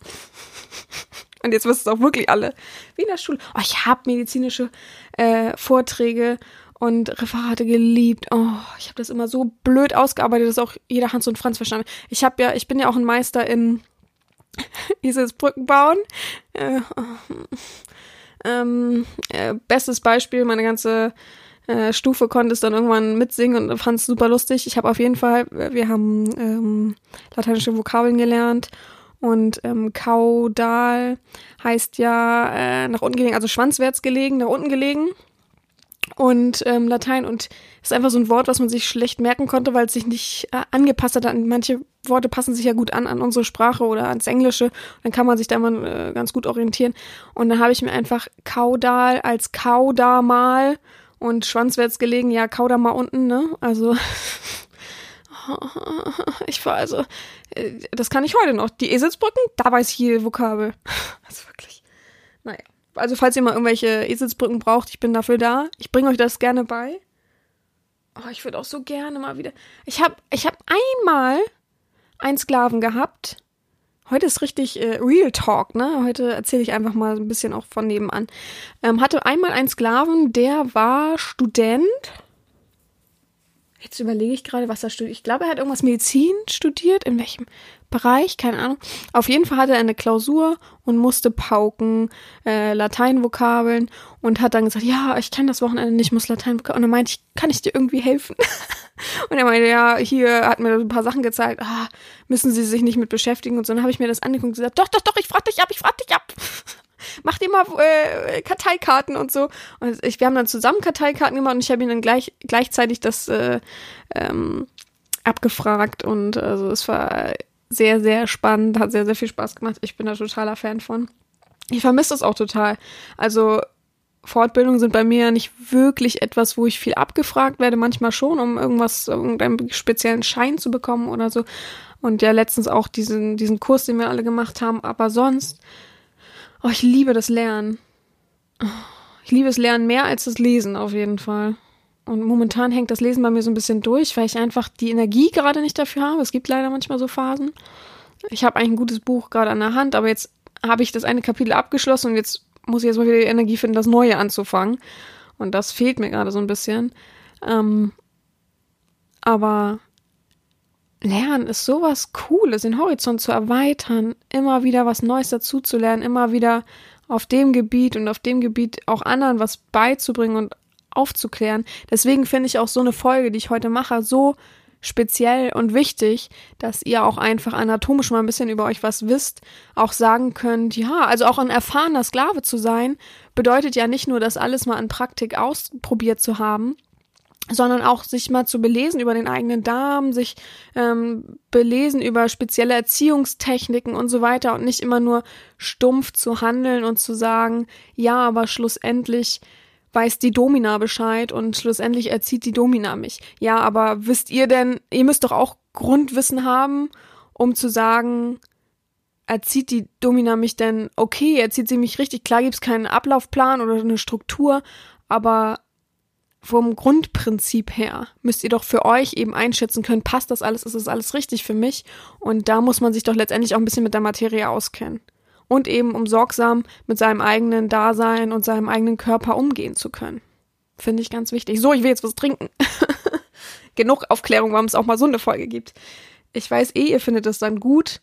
Und jetzt wisst es auch wirklich alle. Wie in der Schule. Oh, ich habe medizinische äh, Vorträge und Referate geliebt. Oh, ich habe das immer so blöd ausgearbeitet, dass auch jeder Hans und Franz verstanden. Ich habe ja, ich bin ja auch ein Meister in dieses Brückenbauen. Äh, ähm, äh, bestes Beispiel, meine ganze äh, Stufe konnte es dann irgendwann mitsingen und fand es super lustig. Ich habe auf jeden Fall, wir haben ähm, lateinische Vokabeln gelernt und ähm, Kaudal heißt ja äh, nach unten gelegen, also schwanzwärts gelegen, nach unten gelegen und ähm, Latein und ist einfach so ein Wort, was man sich schlecht merken konnte, weil es sich nicht äh, angepasst hat. An manche Worte passen sich ja gut an an unsere Sprache oder ans Englische. Dann kann man sich da mal äh, ganz gut orientieren. Und dann habe ich mir einfach Kaudal als Kaudamal und schwanzwärts gelegen, ja Kaudamal unten, ne? Also ich war also, äh, das kann ich heute noch. Die Eselsbrücken, da weiß ich jede Vokabel. Also wirklich. Naja also falls ihr mal irgendwelche Eselsbrücken braucht, ich bin dafür da. Ich bringe euch das gerne bei. Oh, ich würde auch so gerne mal wieder. Ich habe ich hab einmal, einen Sklaven gehabt. Heute ist richtig äh, Real Talk, ne? Heute erzähle ich einfach mal ein bisschen auch von nebenan. Ähm, hatte einmal einen Sklaven, der war Student. Jetzt überlege ich gerade, was er studiert. Ich glaube, er hat irgendwas Medizin studiert. In welchem Bereich? Keine Ahnung. Auf jeden Fall hatte er eine Klausur und musste pauken, äh, Lateinvokabeln und hat dann gesagt, ja, ich kann das Wochenende nicht, muss Lateinvokabeln. Und dann meinte ich, kann ich dir irgendwie helfen? und er meinte, ja, hier hat mir ein paar Sachen gezeigt, ah, müssen Sie sich nicht mit beschäftigen und so. Dann habe ich mir das angeguckt und gesagt, doch, doch, doch, ich frag dich ab, ich frag dich ab. Mach dir mal äh, Karteikarten und so. Und ich, wir haben dann zusammen Karteikarten gemacht und ich habe ihn dann gleich gleichzeitig das äh, ähm, abgefragt und also es war sehr, sehr spannend, hat sehr, sehr viel Spaß gemacht. Ich bin da totaler Fan von. Ich vermisse das auch total. Also Fortbildungen sind bei mir nicht wirklich etwas, wo ich viel abgefragt werde, manchmal schon, um irgendwas, irgendeinen speziellen Schein zu bekommen oder so. Und ja, letztens auch diesen, diesen Kurs, den wir alle gemacht haben. Aber sonst, oh, ich liebe das Lernen. Ich liebe es Lernen mehr als das Lesen auf jeden Fall. Und momentan hängt das Lesen bei mir so ein bisschen durch, weil ich einfach die Energie gerade nicht dafür habe. Es gibt leider manchmal so Phasen. Ich habe eigentlich ein gutes Buch gerade an der Hand, aber jetzt habe ich das eine Kapitel abgeschlossen und jetzt muss ich jetzt mal wieder die Energie finden, das Neue anzufangen. Und das fehlt mir gerade so ein bisschen. Ähm, aber Lernen ist sowas Cooles, den Horizont zu erweitern, immer wieder was Neues dazuzulernen, immer wieder auf dem Gebiet und auf dem Gebiet auch anderen was beizubringen und aufzuklären. Deswegen finde ich auch so eine Folge, die ich heute mache, so speziell und wichtig, dass ihr auch einfach anatomisch mal ein bisschen über euch was wisst, auch sagen könnt, ja, also auch ein erfahrener Sklave zu sein, bedeutet ja nicht nur, das alles mal an Praktik ausprobiert zu haben, sondern auch sich mal zu belesen über den eigenen Darm, sich ähm, belesen über spezielle Erziehungstechniken und so weiter und nicht immer nur stumpf zu handeln und zu sagen, ja, aber schlussendlich weiß die Domina Bescheid und schlussendlich erzieht die Domina mich. Ja, aber wisst ihr denn, ihr müsst doch auch Grundwissen haben, um zu sagen, erzieht die Domina mich denn okay, erzieht sie mich richtig. Klar gibt's keinen Ablaufplan oder eine Struktur, aber vom Grundprinzip her müsst ihr doch für euch eben einschätzen können, passt das alles, ist das alles richtig für mich? Und da muss man sich doch letztendlich auch ein bisschen mit der Materie auskennen und eben um sorgsam mit seinem eigenen Dasein und seinem eigenen Körper umgehen zu können. Finde ich ganz wichtig. So, ich will jetzt was trinken. Genug Aufklärung, warum es auch mal so eine Folge gibt. Ich weiß eh, ihr findet es dann gut,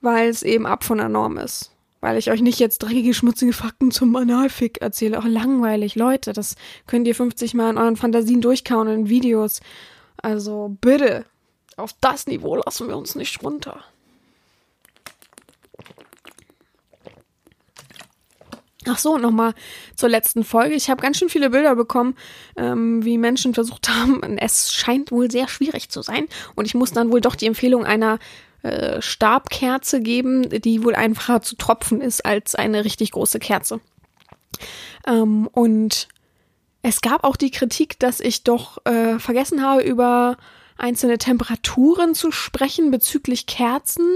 weil es eben ab von der Norm ist. Weil ich euch nicht jetzt dreckige, schmutzige Fakten zum Analfick erzähle. Auch langweilig, Leute. Das könnt ihr 50 Mal in euren Fantasien durchkauen in Videos. Also bitte, auf das Niveau lassen wir uns nicht runter. Ach so, nochmal zur letzten Folge. Ich habe ganz schön viele Bilder bekommen, ähm, wie Menschen versucht haben. Es scheint wohl sehr schwierig zu sein. Und ich muss dann wohl doch die Empfehlung einer äh, Stabkerze geben, die wohl einfacher zu tropfen ist als eine richtig große Kerze. Ähm, und es gab auch die Kritik, dass ich doch äh, vergessen habe, über einzelne Temperaturen zu sprechen bezüglich Kerzen.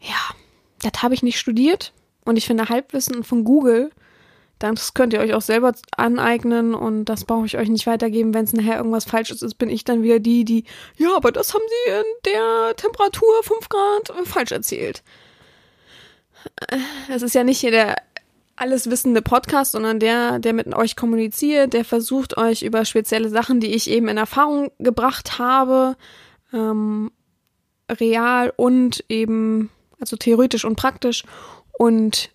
Ja, das habe ich nicht studiert und ich finde Halbwissen von Google, das könnt ihr euch auch selber aneignen und das brauche ich euch nicht weitergeben. Wenn es nachher irgendwas Falsches ist, bin ich dann wieder die, die, ja, aber das haben sie in der Temperatur 5 Grad falsch erzählt. Es ist ja nicht hier der alles wissende Podcast, sondern der, der mit euch kommuniziert, der versucht euch über spezielle Sachen, die ich eben in Erfahrung gebracht habe, ähm, real und eben, also theoretisch und praktisch und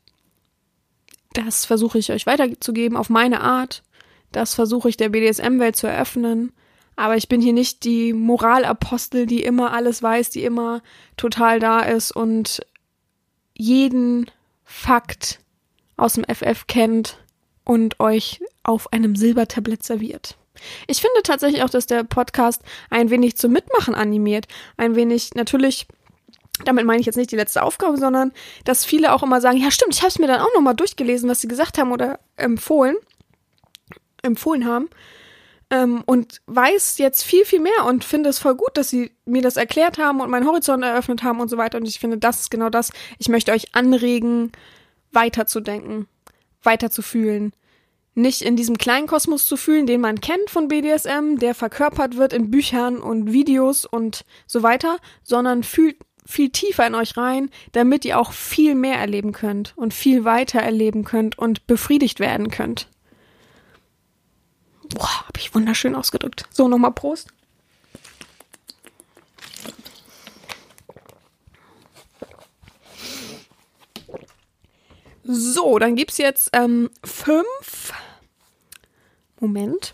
das versuche ich euch weiterzugeben auf meine Art. Das versuche ich der BDSM-Welt zu eröffnen. Aber ich bin hier nicht die Moralapostel, die immer alles weiß, die immer total da ist und jeden Fakt aus dem FF kennt und euch auf einem Silbertablett serviert. Ich finde tatsächlich auch, dass der Podcast ein wenig zum Mitmachen animiert. Ein wenig natürlich damit meine ich jetzt nicht die letzte Aufgabe, sondern dass viele auch immer sagen, ja stimmt, ich habe es mir dann auch nochmal durchgelesen, was sie gesagt haben oder empfohlen, empfohlen haben ähm, und weiß jetzt viel, viel mehr und finde es voll gut, dass sie mir das erklärt haben und meinen Horizont eröffnet haben und so weiter. Und ich finde, das ist genau das. Ich möchte euch anregen, weiterzudenken, weiterzufühlen, nicht in diesem kleinen Kosmos zu fühlen, den man kennt von BDSM, der verkörpert wird in Büchern und Videos und so weiter, sondern fühlt viel tiefer in euch rein, damit ihr auch viel mehr erleben könnt und viel weiter erleben könnt und befriedigt werden könnt. Boah, habe ich wunderschön ausgedrückt. So, nochmal Prost. So, dann gibt's jetzt ähm, fünf. Moment.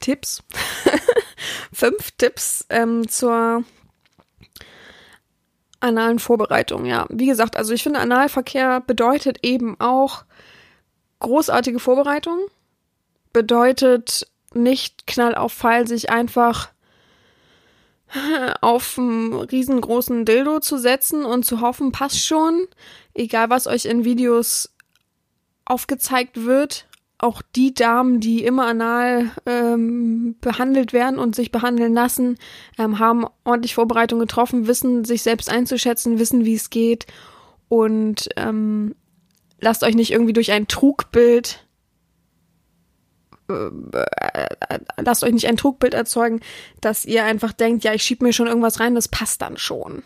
Tipps. fünf Tipps ähm, zur analen Vorbereitung. Ja, wie gesagt, also ich finde, Analverkehr bedeutet eben auch großartige Vorbereitung. Bedeutet nicht knall auf Fall sich einfach auf einen riesengroßen Dildo zu setzen und zu hoffen, passt schon. Egal, was euch in Videos aufgezeigt wird. Auch die Damen, die immer anal ähm, behandelt werden und sich behandeln lassen, ähm, haben ordentlich Vorbereitung getroffen, wissen sich selbst einzuschätzen, wissen, wie es geht und ähm, lasst euch nicht irgendwie durch ein Trugbild äh, lasst euch nicht ein Trugbild erzeugen, dass ihr einfach denkt, ja, ich schieb mir schon irgendwas rein, das passt dann schon.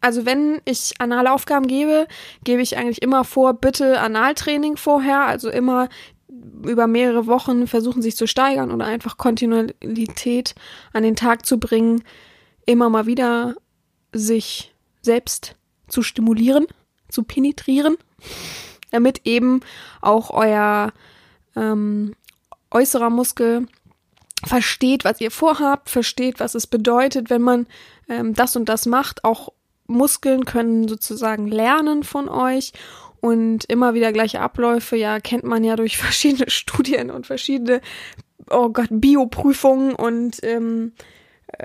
Also wenn ich Analaufgaben gebe, gebe ich eigentlich immer vor, bitte Analtraining vorher, also immer über mehrere Wochen versuchen sich zu steigern oder einfach Kontinuität an den Tag zu bringen, immer mal wieder sich selbst zu stimulieren, zu penetrieren, damit eben auch euer ähm, äußerer Muskel versteht, was ihr vorhabt, versteht, was es bedeutet, wenn man ähm, das und das macht. Auch Muskeln können sozusagen lernen von euch und immer wieder gleiche Abläufe, ja, kennt man ja durch verschiedene Studien und verschiedene, oh Gott, Bioprüfungen und ähm, äh,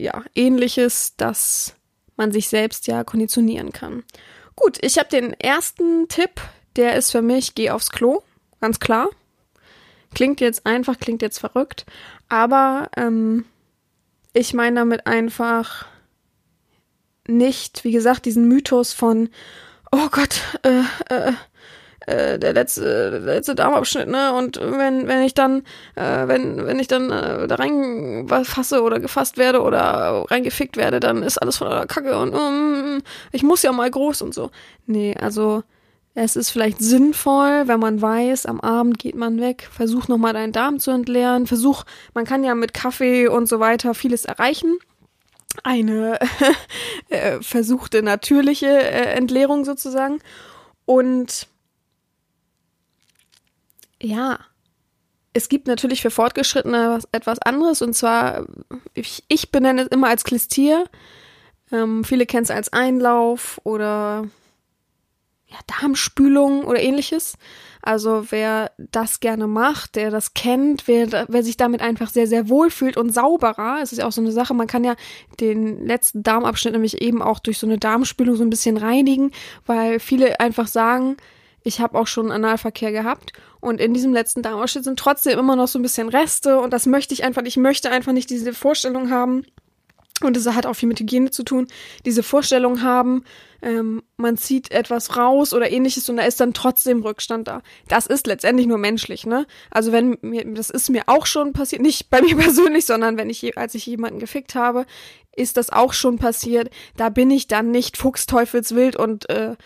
ja, ähnliches, dass man sich selbst ja konditionieren kann. Gut, ich habe den ersten Tipp, der ist für mich, geh aufs Klo, ganz klar. Klingt jetzt einfach, klingt jetzt verrückt, aber ähm, ich meine damit einfach nicht, wie gesagt, diesen Mythos von, oh Gott, äh, äh, äh, der letzte, der letzte Darmabschnitt, ne? Und wenn, wenn ich dann, äh, wenn, wenn ich dann äh, da rein fasse oder gefasst werde oder reingefickt werde, dann ist alles voller Kacke und um, ich muss ja mal groß und so. Nee, also es ist vielleicht sinnvoll, wenn man weiß, am Abend geht man weg, versuch nochmal deinen Darm zu entleeren, versuch, man kann ja mit Kaffee und so weiter vieles erreichen. Eine äh, versuchte natürliche äh, Entleerung sozusagen. Und ja, es gibt natürlich für Fortgeschrittene was, etwas anderes und zwar, ich, ich benenne es immer als Klistier. Ähm, viele kennen es als Einlauf oder ja, Darmspülung oder ähnliches. Also wer das gerne macht, der das kennt, wer, wer sich damit einfach sehr, sehr wohl fühlt und sauberer, es ist ja auch so eine Sache, man kann ja den letzten Darmabschnitt nämlich eben auch durch so eine Darmspülung so ein bisschen reinigen, weil viele einfach sagen, ich habe auch schon Analverkehr gehabt und in diesem letzten Darmabschnitt sind trotzdem immer noch so ein bisschen Reste und das möchte ich einfach, ich möchte einfach nicht diese Vorstellung haben, und es hat auch viel mit Hygiene zu tun, diese Vorstellung haben, ähm, man zieht etwas raus oder ähnliches und da ist dann trotzdem Rückstand da. Das ist letztendlich nur menschlich, ne? Also wenn mir, das ist mir auch schon passiert, nicht bei mir persönlich, sondern wenn ich, als ich jemanden gefickt habe, ist das auch schon passiert. Da bin ich dann nicht fuchsteufelswild und äh,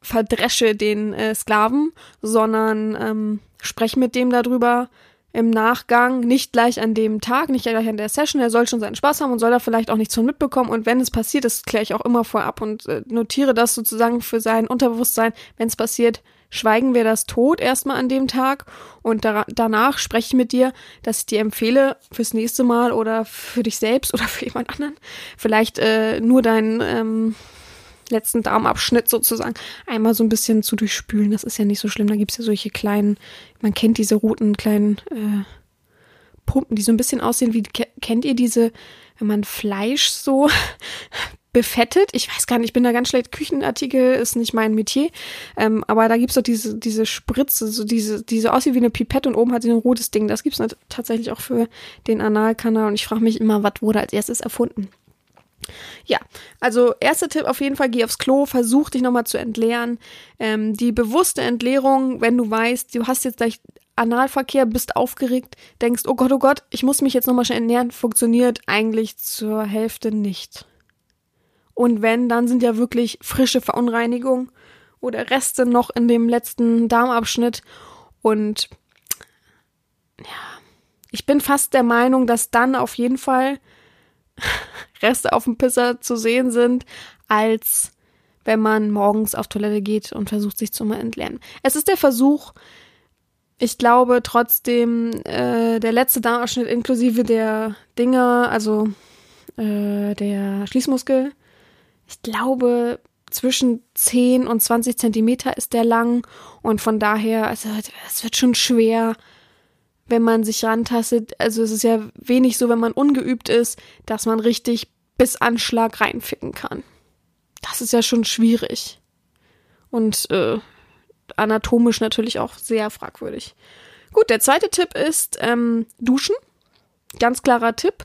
verdresche den äh, Sklaven, sondern ähm, spreche mit dem darüber, im Nachgang, nicht gleich an dem Tag, nicht gleich an der Session. Er soll schon seinen Spaß haben und soll da vielleicht auch nichts von mitbekommen. Und wenn es passiert, das kläre ich auch immer vorab und äh, notiere das sozusagen für sein Unterbewusstsein. Wenn es passiert, schweigen wir das tot erstmal an dem Tag und da, danach spreche ich mit dir, dass ich dir empfehle, fürs nächste Mal oder für dich selbst oder für jemand anderen vielleicht äh, nur dein ähm, letzten Darmabschnitt sozusagen einmal so ein bisschen zu durchspülen. Das ist ja nicht so schlimm. Da gibt's ja solche kleinen, man kennt diese roten kleinen äh, Pumpen, die so ein bisschen aussehen wie, kennt ihr diese, wenn man Fleisch so befettet. Ich weiß gar nicht, ich bin da ganz schlecht. Küchenartikel ist nicht mein Metier. Ähm, aber da gibt's doch diese, diese Spritze, so diese, diese aussieht wie eine Pipette und oben hat sie ein rotes Ding. Das gibt's tatsächlich auch für den Analkanal. Und ich frage mich immer, was wurde als erstes erfunden? Ja, also erster Tipp auf jeden Fall, geh aufs Klo, versuch dich nochmal zu entleeren. Ähm, die bewusste Entleerung, wenn du weißt, du hast jetzt gleich Analverkehr, bist aufgeregt, denkst, oh Gott, oh Gott, ich muss mich jetzt nochmal schnell ernähren, funktioniert eigentlich zur Hälfte nicht. Und wenn, dann sind ja wirklich frische Verunreinigungen oder Reste noch in dem letzten Darmabschnitt. Und ja, ich bin fast der Meinung, dass dann auf jeden Fall Reste auf dem Pisser zu sehen sind, als wenn man morgens auf Toilette geht und versucht, sich zu entleeren. Es ist der Versuch, ich glaube trotzdem, äh, der letzte Darmausschnitt inklusive der Dinger, also äh, der Schließmuskel, ich glaube, zwischen 10 und 20 Zentimeter ist der lang und von daher, also es wird schon schwer, wenn man sich rantastet. Also es ist ja wenig so, wenn man ungeübt ist, dass man richtig bis Anschlag reinficken kann. Das ist ja schon schwierig. Und äh, anatomisch natürlich auch sehr fragwürdig. Gut, der zweite Tipp ist ähm, Duschen. Ganz klarer Tipp.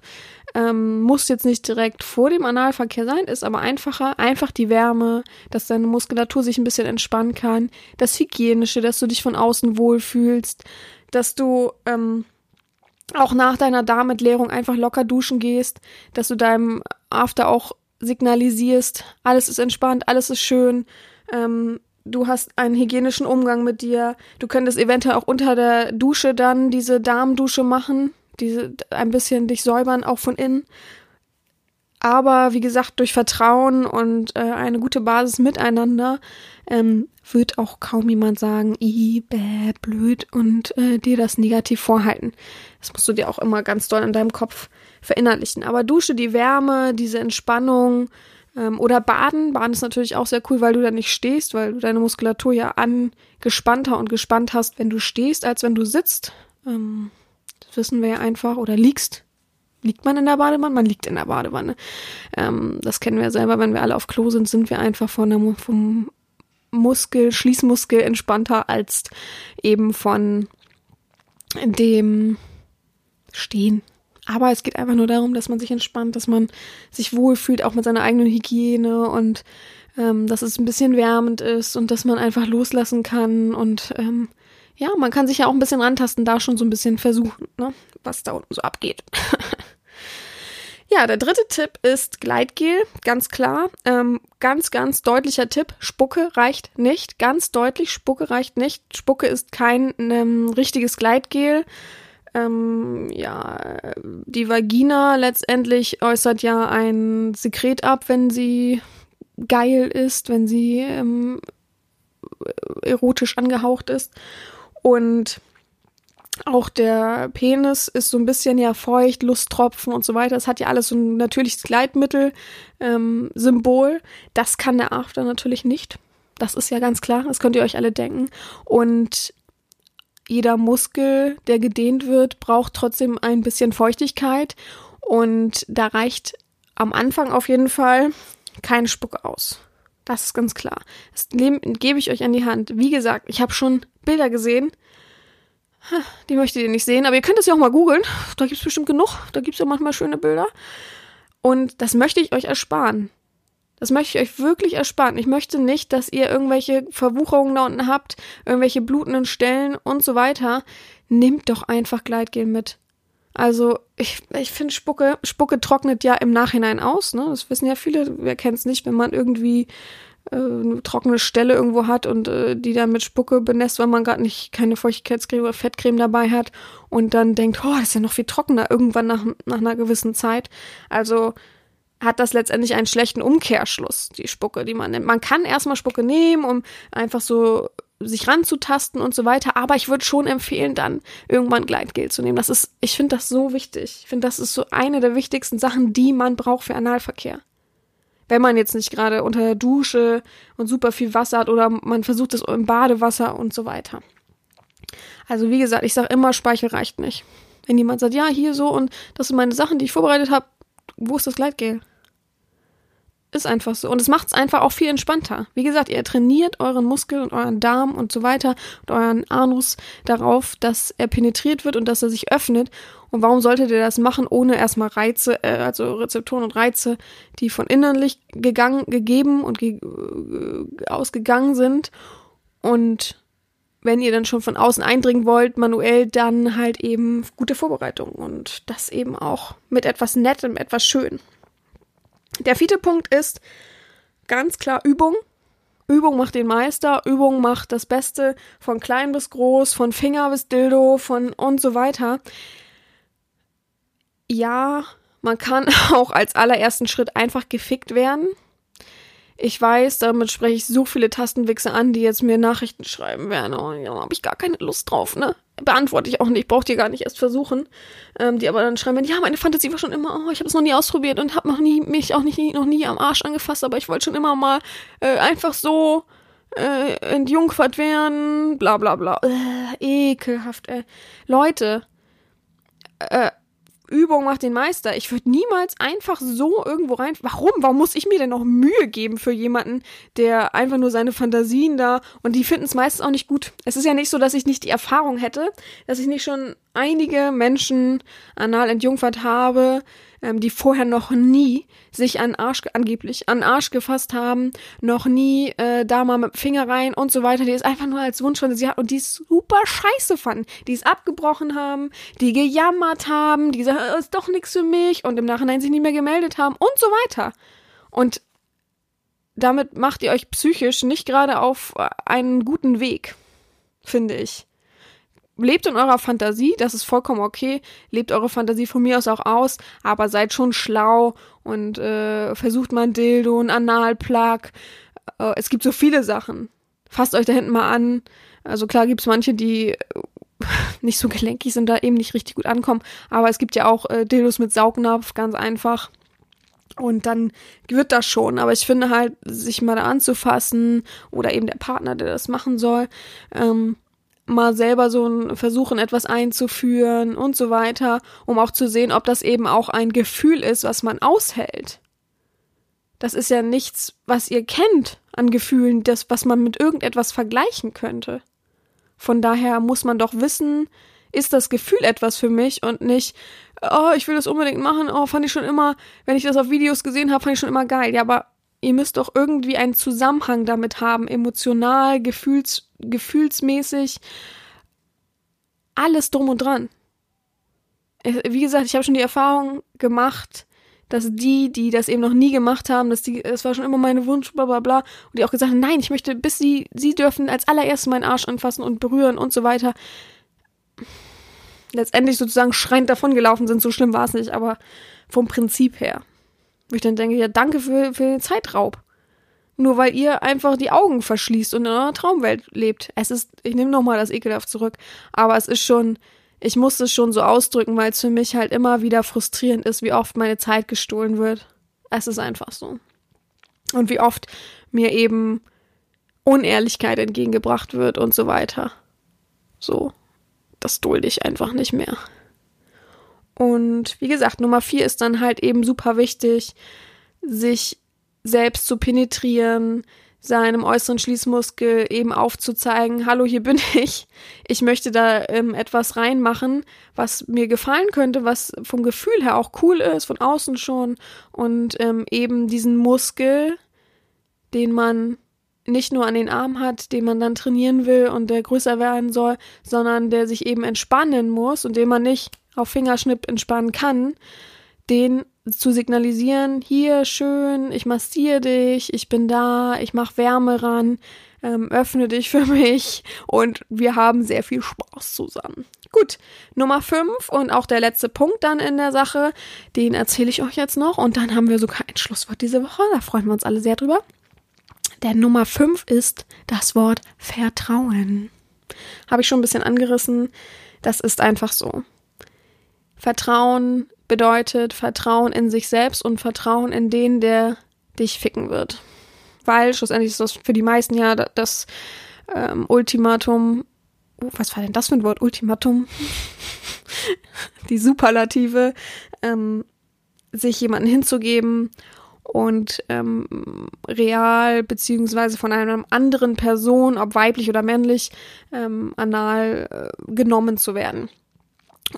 Ähm, muss jetzt nicht direkt vor dem Analverkehr sein, ist aber einfacher. Einfach die Wärme, dass deine Muskulatur sich ein bisschen entspannen kann. Das Hygienische, dass du dich von außen wohlfühlst. Dass du ähm, auch nach deiner Darmentleerung einfach locker duschen gehst. Dass du deinem After auch signalisierst, alles ist entspannt, alles ist schön. Ähm, du hast einen hygienischen Umgang mit dir. Du könntest eventuell auch unter der Dusche dann diese Darmdusche machen, diese ein bisschen dich säubern, auch von innen. Aber wie gesagt, durch Vertrauen und äh, eine gute Basis miteinander ähm, wird auch kaum jemand sagen, i, bäh, blöd und äh, dir das negativ vorhalten. Das musst du dir auch immer ganz doll in deinem Kopf verinnerlichen. Aber Dusche, die Wärme, diese Entspannung, ähm, oder Baden. Baden ist natürlich auch sehr cool, weil du da nicht stehst, weil du deine Muskulatur ja angespannter und gespannt hast, wenn du stehst, als wenn du sitzt. Ähm, wissen wir ja einfach. Oder liegst. Liegt man in der Badewanne? Man liegt in der Badewanne. Ähm, das kennen wir selber, wenn wir alle auf Klo sind, sind wir einfach von der, vom Muskel, Schließmuskel entspannter als eben von dem Stehen. Aber es geht einfach nur darum, dass man sich entspannt, dass man sich wohlfühlt, auch mit seiner eigenen Hygiene und ähm, dass es ein bisschen wärmend ist und dass man einfach loslassen kann und ähm, ja, man kann sich ja auch ein bisschen rantasten, da schon so ein bisschen versuchen, ne, was da unten so abgeht. ja, der dritte Tipp ist Gleitgel, ganz klar. Ähm, ganz, ganz deutlicher Tipp. Spucke reicht nicht. Ganz deutlich, Spucke reicht nicht. Spucke ist kein ähm, richtiges Gleitgel ähm, ja, die Vagina letztendlich äußert ja ein Sekret ab, wenn sie geil ist, wenn sie ähm, erotisch angehaucht ist. Und auch der Penis ist so ein bisschen ja feucht, Lusttropfen und so weiter. Das hat ja alles so ein natürliches Gleitmittel-Symbol. Ähm, das kann der After natürlich nicht. Das ist ja ganz klar, das könnt ihr euch alle denken. Und jeder Muskel, der gedehnt wird, braucht trotzdem ein bisschen Feuchtigkeit. Und da reicht am Anfang auf jeden Fall keine Spucke aus. Das ist ganz klar. Das gebe ich euch an die Hand. Wie gesagt, ich habe schon Bilder gesehen. Die möchtet ihr nicht sehen, aber ihr könnt es ja auch mal googeln. Da gibt es bestimmt genug. Da gibt es ja manchmal schöne Bilder. Und das möchte ich euch ersparen. Das möchte ich euch wirklich ersparen. Ich möchte nicht, dass ihr irgendwelche Verwucherungen da unten habt, irgendwelche blutenden Stellen und so weiter. Nehmt doch einfach Gleitgel mit. Also, ich, ich finde, Spucke, Spucke trocknet ja im Nachhinein aus, ne? Das wissen ja viele, wer kennt es nicht, wenn man irgendwie äh, eine trockene Stelle irgendwo hat und äh, die dann mit Spucke benässt, weil man gerade nicht keine Feuchtigkeitscreme oder Fettcreme dabei hat und dann denkt, oh, das ist ja noch viel trockener irgendwann nach, nach einer gewissen Zeit. Also, hat das letztendlich einen schlechten Umkehrschluss, die Spucke, die man nimmt. Man kann erstmal Spucke nehmen, um einfach so sich ranzutasten und so weiter, aber ich würde schon empfehlen, dann irgendwann Gleitgel zu nehmen. Das ist, ich finde das so wichtig. Ich finde, das ist so eine der wichtigsten Sachen, die man braucht für Analverkehr. Wenn man jetzt nicht gerade unter der Dusche und super viel Wasser hat oder man versucht es im Badewasser und so weiter. Also wie gesagt, ich sage immer, Speichel reicht nicht. Wenn jemand sagt, ja, hier so und das sind meine Sachen, die ich vorbereitet habe, wo ist das Gleitgel? Ist einfach so. Und es macht es einfach auch viel entspannter. Wie gesagt, ihr trainiert euren Muskel und euren Darm und so weiter und euren Anus darauf, dass er penetriert wird und dass er sich öffnet. Und warum solltet ihr das machen, ohne erstmal Reize, äh, also Rezeptoren und Reize, die von innerlich gegangen, gegeben und ge äh, ausgegangen sind? Und wenn ihr dann schon von außen eindringen wollt, manuell, dann halt eben gute Vorbereitung und das eben auch mit etwas Nettem, etwas Schön. Der vierte Punkt ist ganz klar Übung. Übung macht den Meister, Übung macht das Beste von klein bis groß, von Finger bis Dildo, von und so weiter. Ja, man kann auch als allerersten Schritt einfach gefickt werden. Ich weiß, damit spreche ich so viele Tastenwichse an, die jetzt mir Nachrichten schreiben werden. Oh, ja, habe ich gar keine Lust drauf, ne? Beantworte ich auch nicht, braucht ihr gar nicht erst versuchen. Ähm, die aber dann schreiben, ja, meine Fantasie war schon immer, oh, ich habe es noch nie ausprobiert und habe noch nie mich auch nicht noch nie am Arsch angefasst, aber ich wollte schon immer mal äh, einfach so äh, entjungfert werden, bla bla bla. Äh, ekelhaft, ey. Leute, äh, Übung macht den Meister. Ich würde niemals einfach so irgendwo rein. Warum? Warum muss ich mir denn noch Mühe geben für jemanden, der einfach nur seine Fantasien da und die finden es meistens auch nicht gut. Es ist ja nicht so, dass ich nicht die Erfahrung hätte, dass ich nicht schon einige Menschen anal entjungfert habe, ähm, die vorher noch nie sich an Arsch, angeblich, an Arsch gefasst haben, noch nie äh, da mal mit Finger rein und so weiter, die es einfach nur als Wunschfantasie hat und die es super scheiße fanden, die es abgebrochen haben, die gejammert haben, die gesagt haben, ist doch nichts für mich und im Nachhinein sich nicht mehr gemeldet haben und so weiter. Und damit macht ihr euch psychisch nicht gerade auf einen guten Weg, finde ich lebt in eurer Fantasie, das ist vollkommen okay. Lebt eure Fantasie von mir aus auch aus, aber seid schon schlau und äh, versucht mal ein Dildo, ein Analplug. Äh, es gibt so viele Sachen. Fasst euch da hinten mal an. Also klar gibt's manche, die äh, nicht so gelenkig sind, da eben nicht richtig gut ankommen. Aber es gibt ja auch äh, Dildos mit Saugnapf, ganz einfach. Und dann wird das schon. Aber ich finde halt, sich mal da anzufassen oder eben der Partner, der das machen soll, ähm, mal selber so ein versuchen, etwas einzuführen und so weiter, um auch zu sehen, ob das eben auch ein Gefühl ist, was man aushält. Das ist ja nichts, was ihr kennt an Gefühlen, das, was man mit irgendetwas vergleichen könnte. Von daher muss man doch wissen, ist das Gefühl etwas für mich und nicht, oh, ich will das unbedingt machen, oh, fand ich schon immer, wenn ich das auf Videos gesehen habe, fand ich schon immer geil. Ja, aber ihr müsst doch irgendwie einen Zusammenhang damit haben, emotional, gefühls, gefühlsmäßig, alles drum und dran. Wie gesagt, ich habe schon die Erfahrung gemacht, dass die, die das eben noch nie gemacht haben, dass die, es war schon immer meine Wunsch, bla bla bla, und die auch gesagt haben, nein, ich möchte, bis sie, sie dürfen als allererstes meinen Arsch anfassen und berühren und so weiter. Letztendlich sozusagen schreiend davongelaufen sind, so schlimm war es nicht, aber vom Prinzip her. Wo ich dann denke, ja, danke für, für den Zeitraub. Nur weil ihr einfach die Augen verschließt und in eurer Traumwelt lebt. Es ist, ich nehme nochmal das ekelhaft zurück, aber es ist schon, ich muss es schon so ausdrücken, weil es für mich halt immer wieder frustrierend ist, wie oft meine Zeit gestohlen wird. Es ist einfach so. Und wie oft mir eben Unehrlichkeit entgegengebracht wird und so weiter. So. Das dulde ich einfach nicht mehr. Und wie gesagt, Nummer vier ist dann halt eben super wichtig, sich selbst zu penetrieren, seinem äußeren Schließmuskel eben aufzuzeigen, hallo, hier bin ich. Ich möchte da ähm, etwas reinmachen, was mir gefallen könnte, was vom Gefühl her auch cool ist, von außen schon. Und ähm, eben diesen Muskel, den man nicht nur an den Arm hat, den man dann trainieren will und der größer werden soll, sondern der sich eben entspannen muss und den man nicht auf Fingerschnipp entspannen kann, den zu signalisieren, hier schön, ich massiere dich, ich bin da, ich mache Wärme ran, ähm, öffne dich für mich und wir haben sehr viel Spaß zusammen. Gut, Nummer 5 und auch der letzte Punkt dann in der Sache, den erzähle ich euch jetzt noch und dann haben wir sogar ein Schlusswort diese Woche, da freuen wir uns alle sehr drüber. Der Nummer 5 ist das Wort Vertrauen. Habe ich schon ein bisschen angerissen. Das ist einfach so. Vertrauen bedeutet Vertrauen in sich selbst und Vertrauen in den, der dich ficken wird. Weil schlussendlich ist das für die meisten ja das ähm, Ultimatum. Oh, was war denn das für ein Wort? Ultimatum? die Superlative, ähm, sich jemanden hinzugeben und ähm, real beziehungsweise von einer anderen Person, ob weiblich oder männlich, ähm, anal äh, genommen zu werden.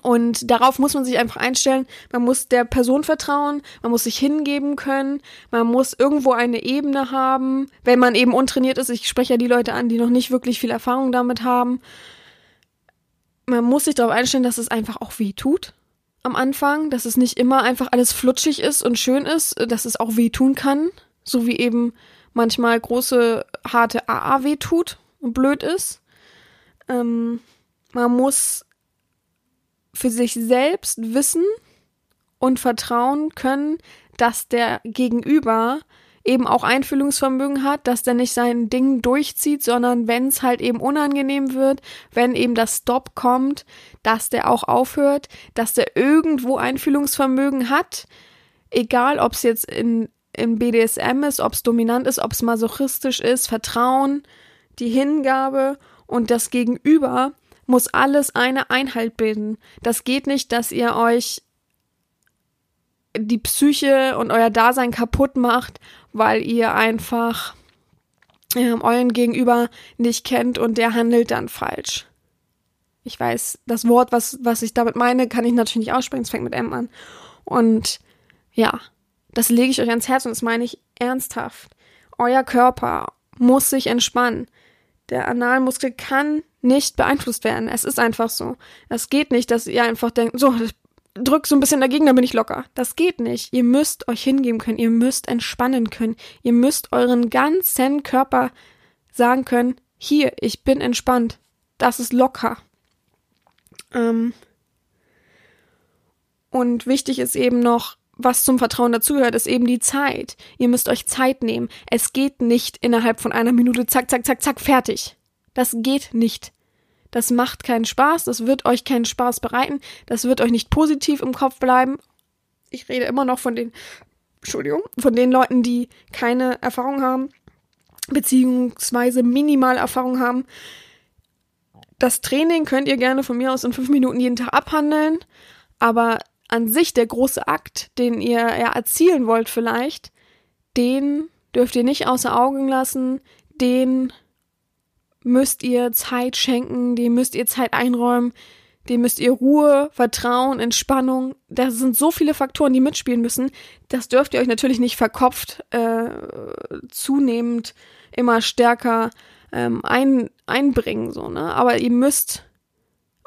Und darauf muss man sich einfach einstellen. Man muss der Person vertrauen, man muss sich hingeben können, man muss irgendwo eine Ebene haben, wenn man eben untrainiert ist. Ich spreche ja die Leute an, die noch nicht wirklich viel Erfahrung damit haben. Man muss sich darauf einstellen, dass es einfach auch weh tut am Anfang, dass es nicht immer einfach alles flutschig ist und schön ist, dass es auch weh tun kann, so wie eben manchmal große, harte AA weh tut und blöd ist. Ähm, man muss für sich selbst wissen und vertrauen können, dass der Gegenüber eben auch Einfühlungsvermögen hat, dass der nicht sein Ding durchzieht, sondern wenn es halt eben unangenehm wird, wenn eben das Stop kommt, dass der auch aufhört, dass der irgendwo Einfühlungsvermögen hat, egal ob es jetzt in, in BDSM ist, ob es dominant ist, ob es masochistisch ist, Vertrauen, die Hingabe und das Gegenüber muss alles eine Einheit bilden. Das geht nicht, dass ihr euch die Psyche und euer Dasein kaputt macht, weil ihr einfach äh, euren Gegenüber nicht kennt und der handelt dann falsch. Ich weiß, das Wort, was, was ich damit meine, kann ich natürlich nicht aussprechen, es fängt mit M an. Und ja, das lege ich euch ans Herz und das meine ich ernsthaft. Euer Körper muss sich entspannen. Der Analmuskel kann nicht beeinflusst werden. Es ist einfach so. Es geht nicht, dass ihr einfach denkt, so, drück so ein bisschen dagegen, dann bin ich locker. Das geht nicht. Ihr müsst euch hingeben können. Ihr müsst entspannen können. Ihr müsst euren ganzen Körper sagen können, hier, ich bin entspannt. Das ist locker. Ähm und wichtig ist eben noch, was zum Vertrauen dazugehört, ist eben die Zeit. Ihr müsst euch Zeit nehmen. Es geht nicht innerhalb von einer Minute, zack, zack, zack, zack, fertig. Das geht nicht. Das macht keinen Spaß, das wird euch keinen Spaß bereiten, das wird euch nicht positiv im Kopf bleiben. Ich rede immer noch von den, Entschuldigung, von den Leuten, die keine Erfahrung haben, beziehungsweise minimal Erfahrung haben. Das Training könnt ihr gerne von mir aus in fünf Minuten jeden Tag abhandeln, aber an sich der große Akt, den ihr ja erzielen wollt vielleicht, den dürft ihr nicht außer Augen lassen, den müsst ihr Zeit schenken, dem müsst ihr Zeit einräumen, dem müsst ihr Ruhe, Vertrauen, Entspannung. Da sind so viele Faktoren, die mitspielen müssen. Das dürft ihr euch natürlich nicht verkopft äh, zunehmend immer stärker ähm, ein, einbringen, so, ne? Aber ihr müsst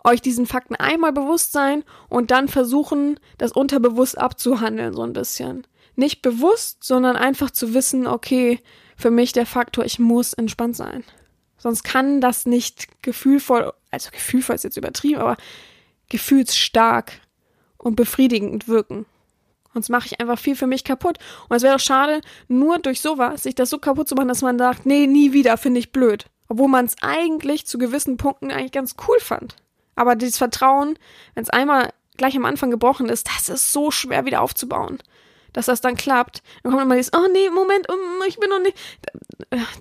euch diesen Fakten einmal bewusst sein und dann versuchen, das unterbewusst abzuhandeln, so ein bisschen. Nicht bewusst, sondern einfach zu wissen, okay, für mich der Faktor, ich muss entspannt sein. Sonst kann das nicht gefühlvoll, also gefühlvoll ist jetzt übertrieben, aber gefühlsstark und befriedigend wirken. Sonst mache ich einfach viel für mich kaputt. Und es wäre doch schade, nur durch sowas sich das so kaputt zu machen, dass man sagt, nee, nie wieder, finde ich blöd. Obwohl man es eigentlich zu gewissen Punkten eigentlich ganz cool fand. Aber dieses Vertrauen, wenn es einmal gleich am Anfang gebrochen ist, das ist so schwer wieder aufzubauen dass das dann klappt. Dann kommt immer dieses, oh nee, Moment, ich bin noch nicht.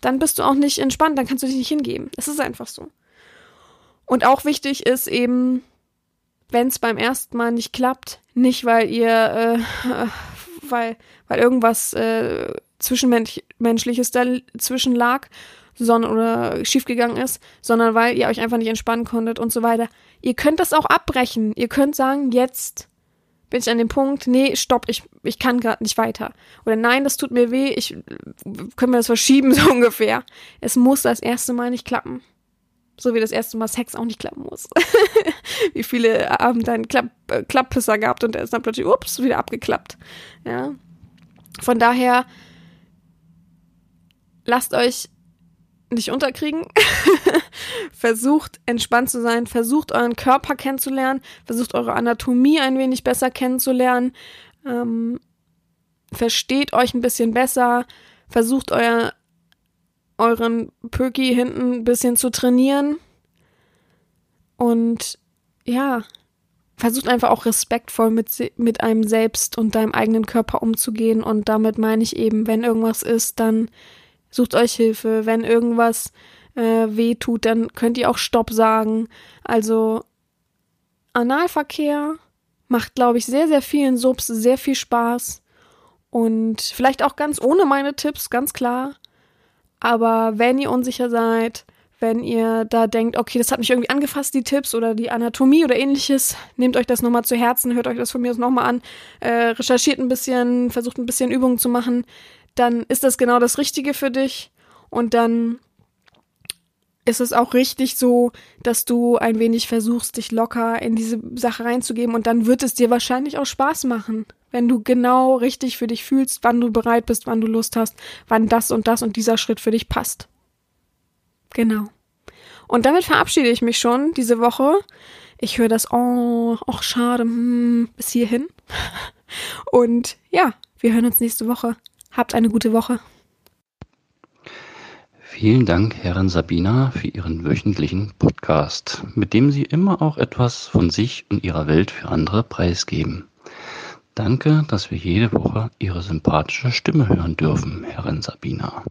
Dann bist du auch nicht entspannt, dann kannst du dich nicht hingeben. Es ist einfach so. Und auch wichtig ist eben, wenn es beim ersten Mal nicht klappt, nicht weil ihr, äh, weil, weil irgendwas äh, Zwischenmenschliches dazwischen lag, sondern oder schiefgegangen ist, sondern weil ihr euch einfach nicht entspannen konntet und so weiter. Ihr könnt das auch abbrechen. Ihr könnt sagen, jetzt bin ich an dem Punkt, nee, stopp, ich, ich kann gerade nicht weiter. Oder nein, das tut mir weh, ich können wir das verschieben, so ungefähr. Es muss das erste Mal nicht klappen. So wie das erste Mal Sex auch nicht klappen muss. wie viele haben da einen Klapp, äh, Klapppisser gehabt und der ist dann plötzlich, ups, wieder abgeklappt. Ja. Von daher, lasst euch nicht unterkriegen. versucht entspannt zu sein, versucht euren Körper kennenzulernen, versucht eure Anatomie ein wenig besser kennenzulernen, ähm, versteht euch ein bisschen besser, versucht euer, euren Pöki hinten ein bisschen zu trainieren. Und ja, versucht einfach auch respektvoll mit, mit einem selbst und deinem eigenen Körper umzugehen. Und damit meine ich eben, wenn irgendwas ist, dann sucht euch Hilfe, wenn irgendwas äh, weh tut, dann könnt ihr auch Stopp sagen. Also Analverkehr macht, glaube ich, sehr, sehr vielen Subs sehr viel Spaß. Und vielleicht auch ganz ohne meine Tipps, ganz klar. Aber wenn ihr unsicher seid, wenn ihr da denkt, okay, das hat mich irgendwie angefasst, die Tipps oder die Anatomie oder ähnliches, nehmt euch das nochmal zu Herzen, hört euch das von mir aus nochmal an, äh, recherchiert ein bisschen, versucht ein bisschen Übungen zu machen, dann ist das genau das Richtige für dich und dann ist es auch richtig so, dass du ein wenig versuchst, dich locker in diese Sache reinzugeben und dann wird es dir wahrscheinlich auch Spaß machen, wenn du genau richtig für dich fühlst, wann du bereit bist, wann du Lust hast, wann das und das und dieser Schritt für dich passt. Genau. Und damit verabschiede ich mich schon diese Woche. Ich höre das, oh, ach schade, hm, bis hierhin. Und ja, wir hören uns nächste Woche. Habt eine gute Woche. Vielen Dank, Herrin Sabina, für Ihren wöchentlichen Podcast, mit dem Sie immer auch etwas von sich und Ihrer Welt für andere preisgeben. Danke, dass wir jede Woche Ihre sympathische Stimme hören dürfen, Herrin Sabina.